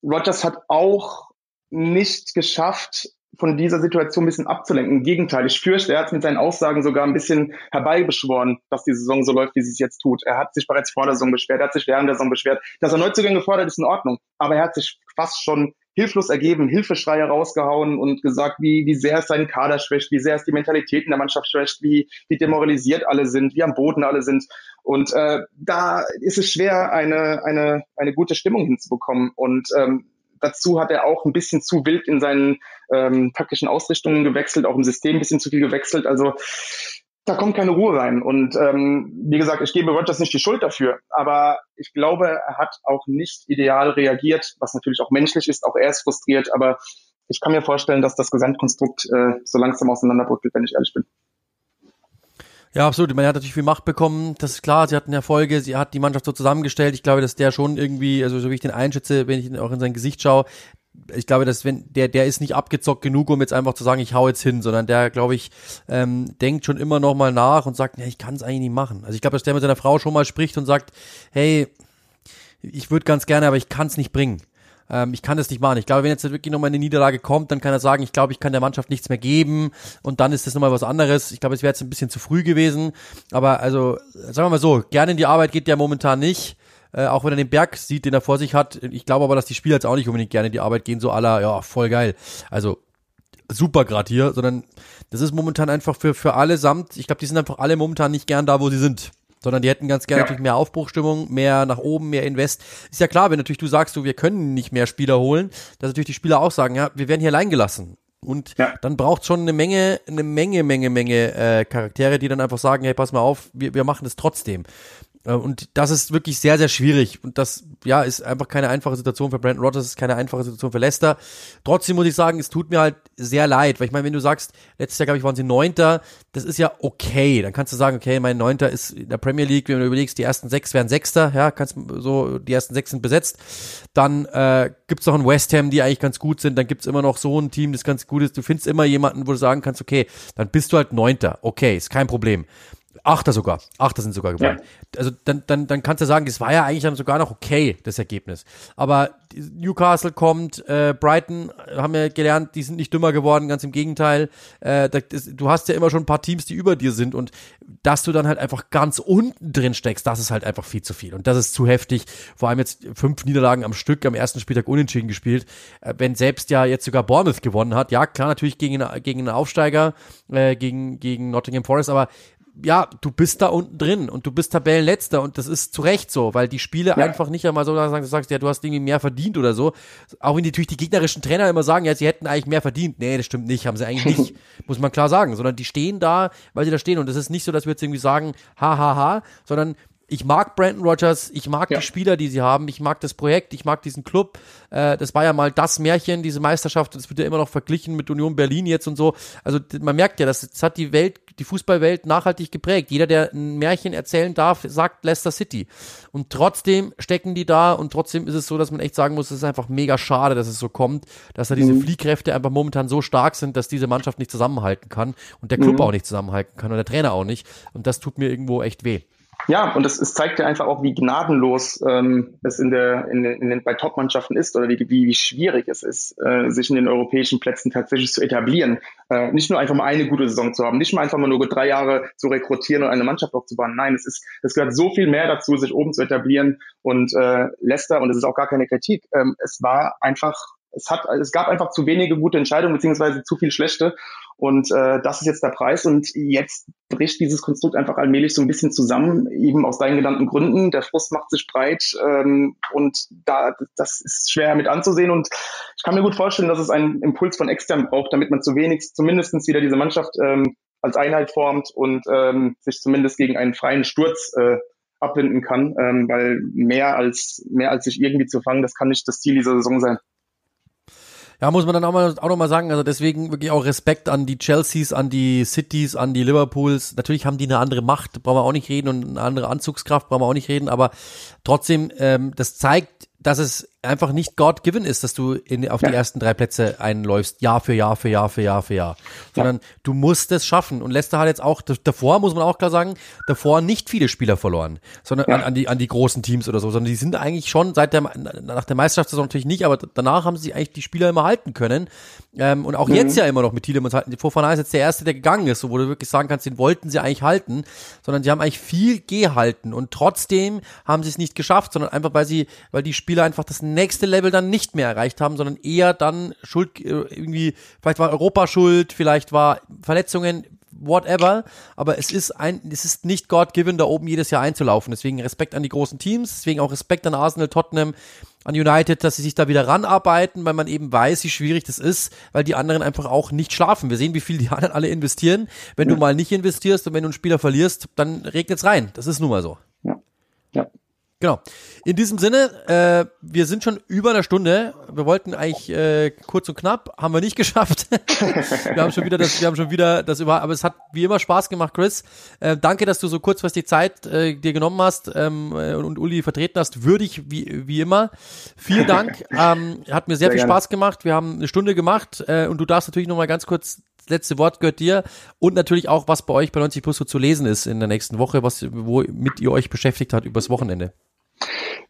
Speaker 2: Rogers hat auch nicht geschafft, von dieser Situation ein bisschen abzulenken. Im Gegenteil, ich fürchte, er hat mit seinen Aussagen sogar ein bisschen herbeibeschworen, dass die Saison so läuft, wie sie es jetzt tut. Er hat sich bereits vor der Saison beschwert, er hat sich während der Saison beschwert. Dass er Neuzugänge fordert, ist in Ordnung. Aber er hat sich fast schon hilflos ergeben, Hilfeschreie rausgehauen und gesagt, wie, wie sehr es seinen Kader schwächt, wie sehr es die Mentalität in der Mannschaft schwächt, wie, wie demoralisiert alle sind, wie am Boden alle sind. Und äh, da ist es schwer, eine, eine, eine gute Stimmung hinzubekommen. Und ähm, dazu hat er auch ein bisschen zu wild in seinen ähm, taktischen Ausrichtungen gewechselt, auch im System ein bisschen zu viel gewechselt. Also da kommt keine Ruhe rein. Und ähm, wie gesagt, ich gebe Rogers nicht die Schuld dafür, aber ich glaube, er hat auch nicht ideal reagiert, was natürlich auch menschlich ist. Auch er ist frustriert, aber ich kann mir vorstellen, dass das Gesamtkonstrukt äh, so langsam auseinanderbrückelt, wenn ich ehrlich bin.
Speaker 1: Ja, absolut. Man hat natürlich viel Macht bekommen. Das ist klar. Sie hatten Erfolge. Sie hat die Mannschaft so zusammengestellt. Ich glaube, dass der schon irgendwie, also so wie ich den einschätze, wenn ich auch in sein Gesicht schaue, ich glaube, dass wenn der der ist nicht abgezockt genug, um jetzt einfach zu sagen, ich hau jetzt hin, sondern der, glaube ich, ähm, denkt schon immer noch mal nach und sagt, ja, ich kann es eigentlich nicht machen. Also ich glaube, dass der mit seiner Frau schon mal spricht und sagt, hey, ich würde ganz gerne, aber ich kann es nicht bringen. Ähm, ich kann das nicht machen. Ich glaube, wenn jetzt wirklich nochmal eine Niederlage kommt, dann kann er sagen, ich glaube, ich kann der Mannschaft nichts mehr geben und dann ist das nochmal was anderes. Ich glaube, es wäre jetzt ein bisschen zu früh gewesen. Aber also, sagen wir mal so, gerne in die Arbeit geht der momentan nicht. Äh, auch wenn er den Berg sieht, den er vor sich hat. Ich glaube aber, dass die Spieler jetzt auch nicht unbedingt gerne in die Arbeit gehen, so aller, ja, voll geil. Also super gerade hier, sondern das ist momentan einfach für, für alle samt, ich glaube, die sind einfach alle momentan nicht gern da, wo sie sind sondern die hätten ganz gerne ja. natürlich mehr Aufbruchstimmung, mehr nach oben, mehr Invest. Ist ja klar, wenn natürlich du sagst, so, wir können nicht mehr Spieler holen, dass natürlich die Spieler auch sagen, ja, wir werden hier allein gelassen. Und ja. dann braucht schon eine Menge, eine Menge, Menge, Menge äh, Charaktere, die dann einfach sagen, hey, pass mal auf, wir, wir machen das trotzdem. Äh, und das ist wirklich sehr, sehr schwierig. Und das, ja, ist einfach keine einfache Situation für Brandon Rodgers, ist keine einfache Situation für Leicester. Trotzdem muss ich sagen, es tut mir halt sehr leid, weil ich meine, wenn du sagst, letztes Jahr, glaube ich, waren sie Neunter, das ist ja okay. Dann kannst du sagen, okay, mein Neunter ist in der Premier League, wenn du überlegst, die ersten sechs wären Sechster, ja, kannst so, die ersten sechs sind besetzt. Dann äh, gibt's noch ein West Ham, die eigentlich ganz gut sind. Dann gibt's immer noch so ein Team, das ganz gut ist. Du findest immer jemanden, wo du sagen kannst, okay, dann bist du halt Neunter. Okay, ist kein Problem. Achter sogar. Achter sind sogar geworden. Ja. Also dann, dann, dann kannst du sagen, das war ja eigentlich dann sogar noch okay, das Ergebnis. Aber Newcastle kommt, äh, Brighton haben wir gelernt, die sind nicht dümmer geworden, ganz im Gegenteil. Äh, das, du hast ja immer schon ein paar Teams, die über dir sind und dass du dann halt einfach ganz unten drin steckst, das ist halt einfach viel zu viel. Und das ist zu heftig. Vor allem jetzt fünf Niederlagen am Stück am ersten Spieltag unentschieden gespielt. Äh, wenn selbst ja jetzt sogar Bournemouth gewonnen hat, ja klar, natürlich gegen, gegen einen Aufsteiger, äh, gegen, gegen Nottingham Forest, aber ja, du bist da unten drin und du bist Tabellenletzter und das ist zu Recht so, weil die Spiele ja. einfach nicht einmal so sagen, du sagst, ja, du hast irgendwie mehr verdient oder so. Auch wenn die, natürlich die gegnerischen Trainer immer sagen, ja, sie hätten eigentlich mehr verdient. Nee, das stimmt nicht, haben sie eigentlich nicht, muss man klar sagen, sondern die stehen da, weil sie da stehen und es ist nicht so, dass wir jetzt irgendwie sagen, ha, ha, ha, sondern ich mag Brandon Rogers, ich mag ja. die Spieler, die sie haben, ich mag das Projekt, ich mag diesen Club. Äh, das war ja mal das Märchen, diese Meisterschaft, das wird ja immer noch verglichen mit Union Berlin jetzt und so. Also man merkt ja, das, das hat die Welt, die Fußballwelt nachhaltig geprägt. Jeder, der ein Märchen erzählen darf, sagt Leicester City. Und trotzdem stecken die da und trotzdem ist es so, dass man echt sagen muss, es ist einfach mega schade, dass es so kommt, dass da diese mhm. Fliehkräfte einfach momentan so stark sind, dass diese Mannschaft nicht zusammenhalten kann und der Club mhm. auch nicht zusammenhalten kann und der Trainer auch nicht. Und das tut mir irgendwo echt weh.
Speaker 2: Ja, und es, es zeigt ja einfach auch, wie gnadenlos ähm, es in der, in, in den, bei Top-Mannschaften ist oder wie, wie, wie schwierig es ist, äh, sich in den europäischen Plätzen tatsächlich zu etablieren. Äh, nicht nur einfach mal eine gute Saison zu haben, nicht mal einfach mal nur drei Jahre zu rekrutieren und eine Mannschaft aufzubauen. Nein, es ist, es gehört so viel mehr dazu, sich oben zu etablieren. Und äh, Leicester, und es ist auch gar keine Kritik, ähm, es war einfach es hat, es gab einfach zu wenige gute Entscheidungen beziehungsweise zu viel schlechte. Und äh, das ist jetzt der Preis. Und jetzt bricht dieses Konstrukt einfach allmählich so ein bisschen zusammen, eben aus deinen genannten Gründen. Der Frust macht sich breit ähm, und da das ist schwer mit anzusehen. Und ich kann mir gut vorstellen, dass es einen Impuls von extern braucht, damit man zu wenig, zumindestens wieder diese Mannschaft ähm, als Einheit formt und ähm, sich zumindest gegen einen freien Sturz äh, abwenden kann, ähm, weil mehr als mehr als sich irgendwie zu fangen, das kann nicht das Ziel dieser Saison sein.
Speaker 1: Ja, muss man dann auch, mal, auch noch mal sagen, also deswegen wirklich auch Respekt an die Chelseas, an die Cities, an die Liverpools. Natürlich haben die eine andere Macht, brauchen wir auch nicht reden und eine andere Anzugskraft, brauchen wir auch nicht reden, aber trotzdem, ähm, das zeigt, dass es einfach nicht God-given ist, dass du in, auf ja. die ersten drei Plätze einläufst, Jahr für Jahr für Jahr für Jahr für Jahr, sondern ja. du musst es schaffen. Und Leicester hat jetzt auch, davor muss man auch klar sagen, davor nicht viele Spieler verloren, sondern ja. an, an, die, an die großen Teams oder so, sondern die sind eigentlich schon seit der, nach der Meisterschaftssaison natürlich nicht, aber danach haben sie eigentlich die Spieler immer halten können. Ähm, und auch mhm. jetzt ja immer noch mit Tielemans halten. Fofana ist jetzt der Erste, der gegangen ist, so wo du wirklich sagen kannst, den wollten sie eigentlich halten, sondern sie haben eigentlich viel gehalten und trotzdem haben sie es nicht geschafft, sondern einfach, weil sie, weil die Spieler einfach das nächste Level dann nicht mehr erreicht haben, sondern eher dann Schuld, äh, irgendwie, vielleicht war Europa schuld, vielleicht war Verletzungen, whatever, aber es ist ein, es ist nicht God-given, da oben jedes Jahr einzulaufen. Deswegen Respekt an die großen Teams, deswegen auch Respekt an Arsenal, Tottenham, an United, dass sie sich da wieder ranarbeiten, weil man eben weiß, wie schwierig das ist, weil die anderen einfach auch nicht schlafen. Wir sehen, wie viel die anderen alle investieren. Wenn du mal nicht investierst und wenn du einen Spieler verlierst, dann regnet's rein. Das ist nun mal so. Genau. In diesem Sinne, äh, wir sind schon über einer Stunde. Wir wollten eigentlich äh, kurz und knapp, haben wir nicht geschafft. wir haben schon wieder das, wir haben schon wieder das über, aber es hat wie immer Spaß gemacht, Chris. Äh, danke, dass du so kurzfristig Zeit äh, dir genommen hast ähm, äh, und, und Uli vertreten hast. Würdig wie wie immer. Vielen Dank. ähm, hat mir sehr, sehr viel gerne. Spaß gemacht. Wir haben eine Stunde gemacht äh, und du darfst natürlich noch mal ganz kurz letzte Wort gehört dir und natürlich auch, was bei euch bei 90 Plus so zu lesen ist in der nächsten Woche, was, womit ihr euch beschäftigt hat übers Wochenende.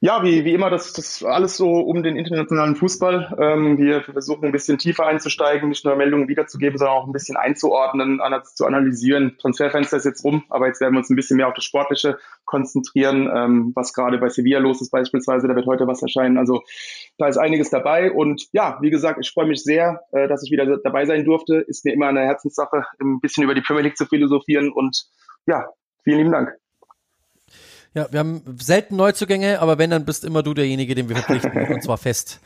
Speaker 2: Ja, wie, wie immer, das, das alles so um den internationalen Fußball. Ähm, wir versuchen ein bisschen tiefer einzusteigen, nicht nur Meldungen wiederzugeben, sondern auch ein bisschen einzuordnen, zu analysieren. Transferfenster ist jetzt rum, aber jetzt werden wir uns ein bisschen mehr auf das Sportliche konzentrieren, ähm, was gerade bei Sevilla los ist beispielsweise. Da wird heute was erscheinen. Also da ist einiges dabei. Und ja, wie gesagt, ich freue mich sehr, äh, dass ich wieder dabei sein durfte. Ist mir immer eine Herzenssache, ein bisschen über die Premier League zu philosophieren. Und ja, vielen lieben Dank.
Speaker 1: Ja, wir haben selten Neuzugänge, aber wenn, dann bist immer du derjenige, den wir verpflichten, und zwar fest.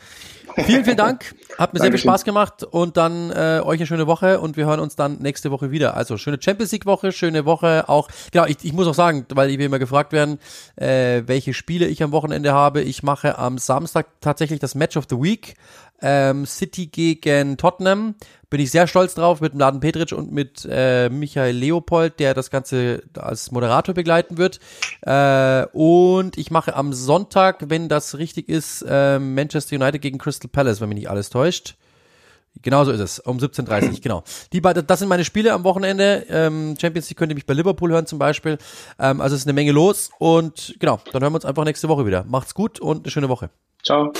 Speaker 1: Vielen, vielen Dank. Hat mir sehr viel Spaß gemacht und dann äh, euch eine schöne Woche und wir hören uns dann nächste Woche wieder. Also schöne Champions League Woche, schöne Woche auch. Genau, ich, ich muss auch sagen, weil wir immer gefragt werden, äh, welche Spiele ich am Wochenende habe. Ich mache am Samstag tatsächlich das Match of the Week ähm, City gegen Tottenham. Bin ich sehr stolz drauf mit Mladen Petric und mit äh, Michael Leopold, der das Ganze als Moderator begleiten wird. Äh, und ich mache am Sonntag, wenn das richtig ist, äh, Manchester United gegen Crystal Palace, wenn mich nicht alles täuscht. Genau so ist es, um 17.30 Uhr, genau. Die beiden, das sind meine Spiele am Wochenende. Ähm, Champions League könnt ihr mich bei Liverpool hören zum Beispiel. Ähm, also es ist eine Menge los und genau, dann hören wir uns einfach nächste Woche wieder. Macht's gut und eine schöne Woche.
Speaker 2: Ciao.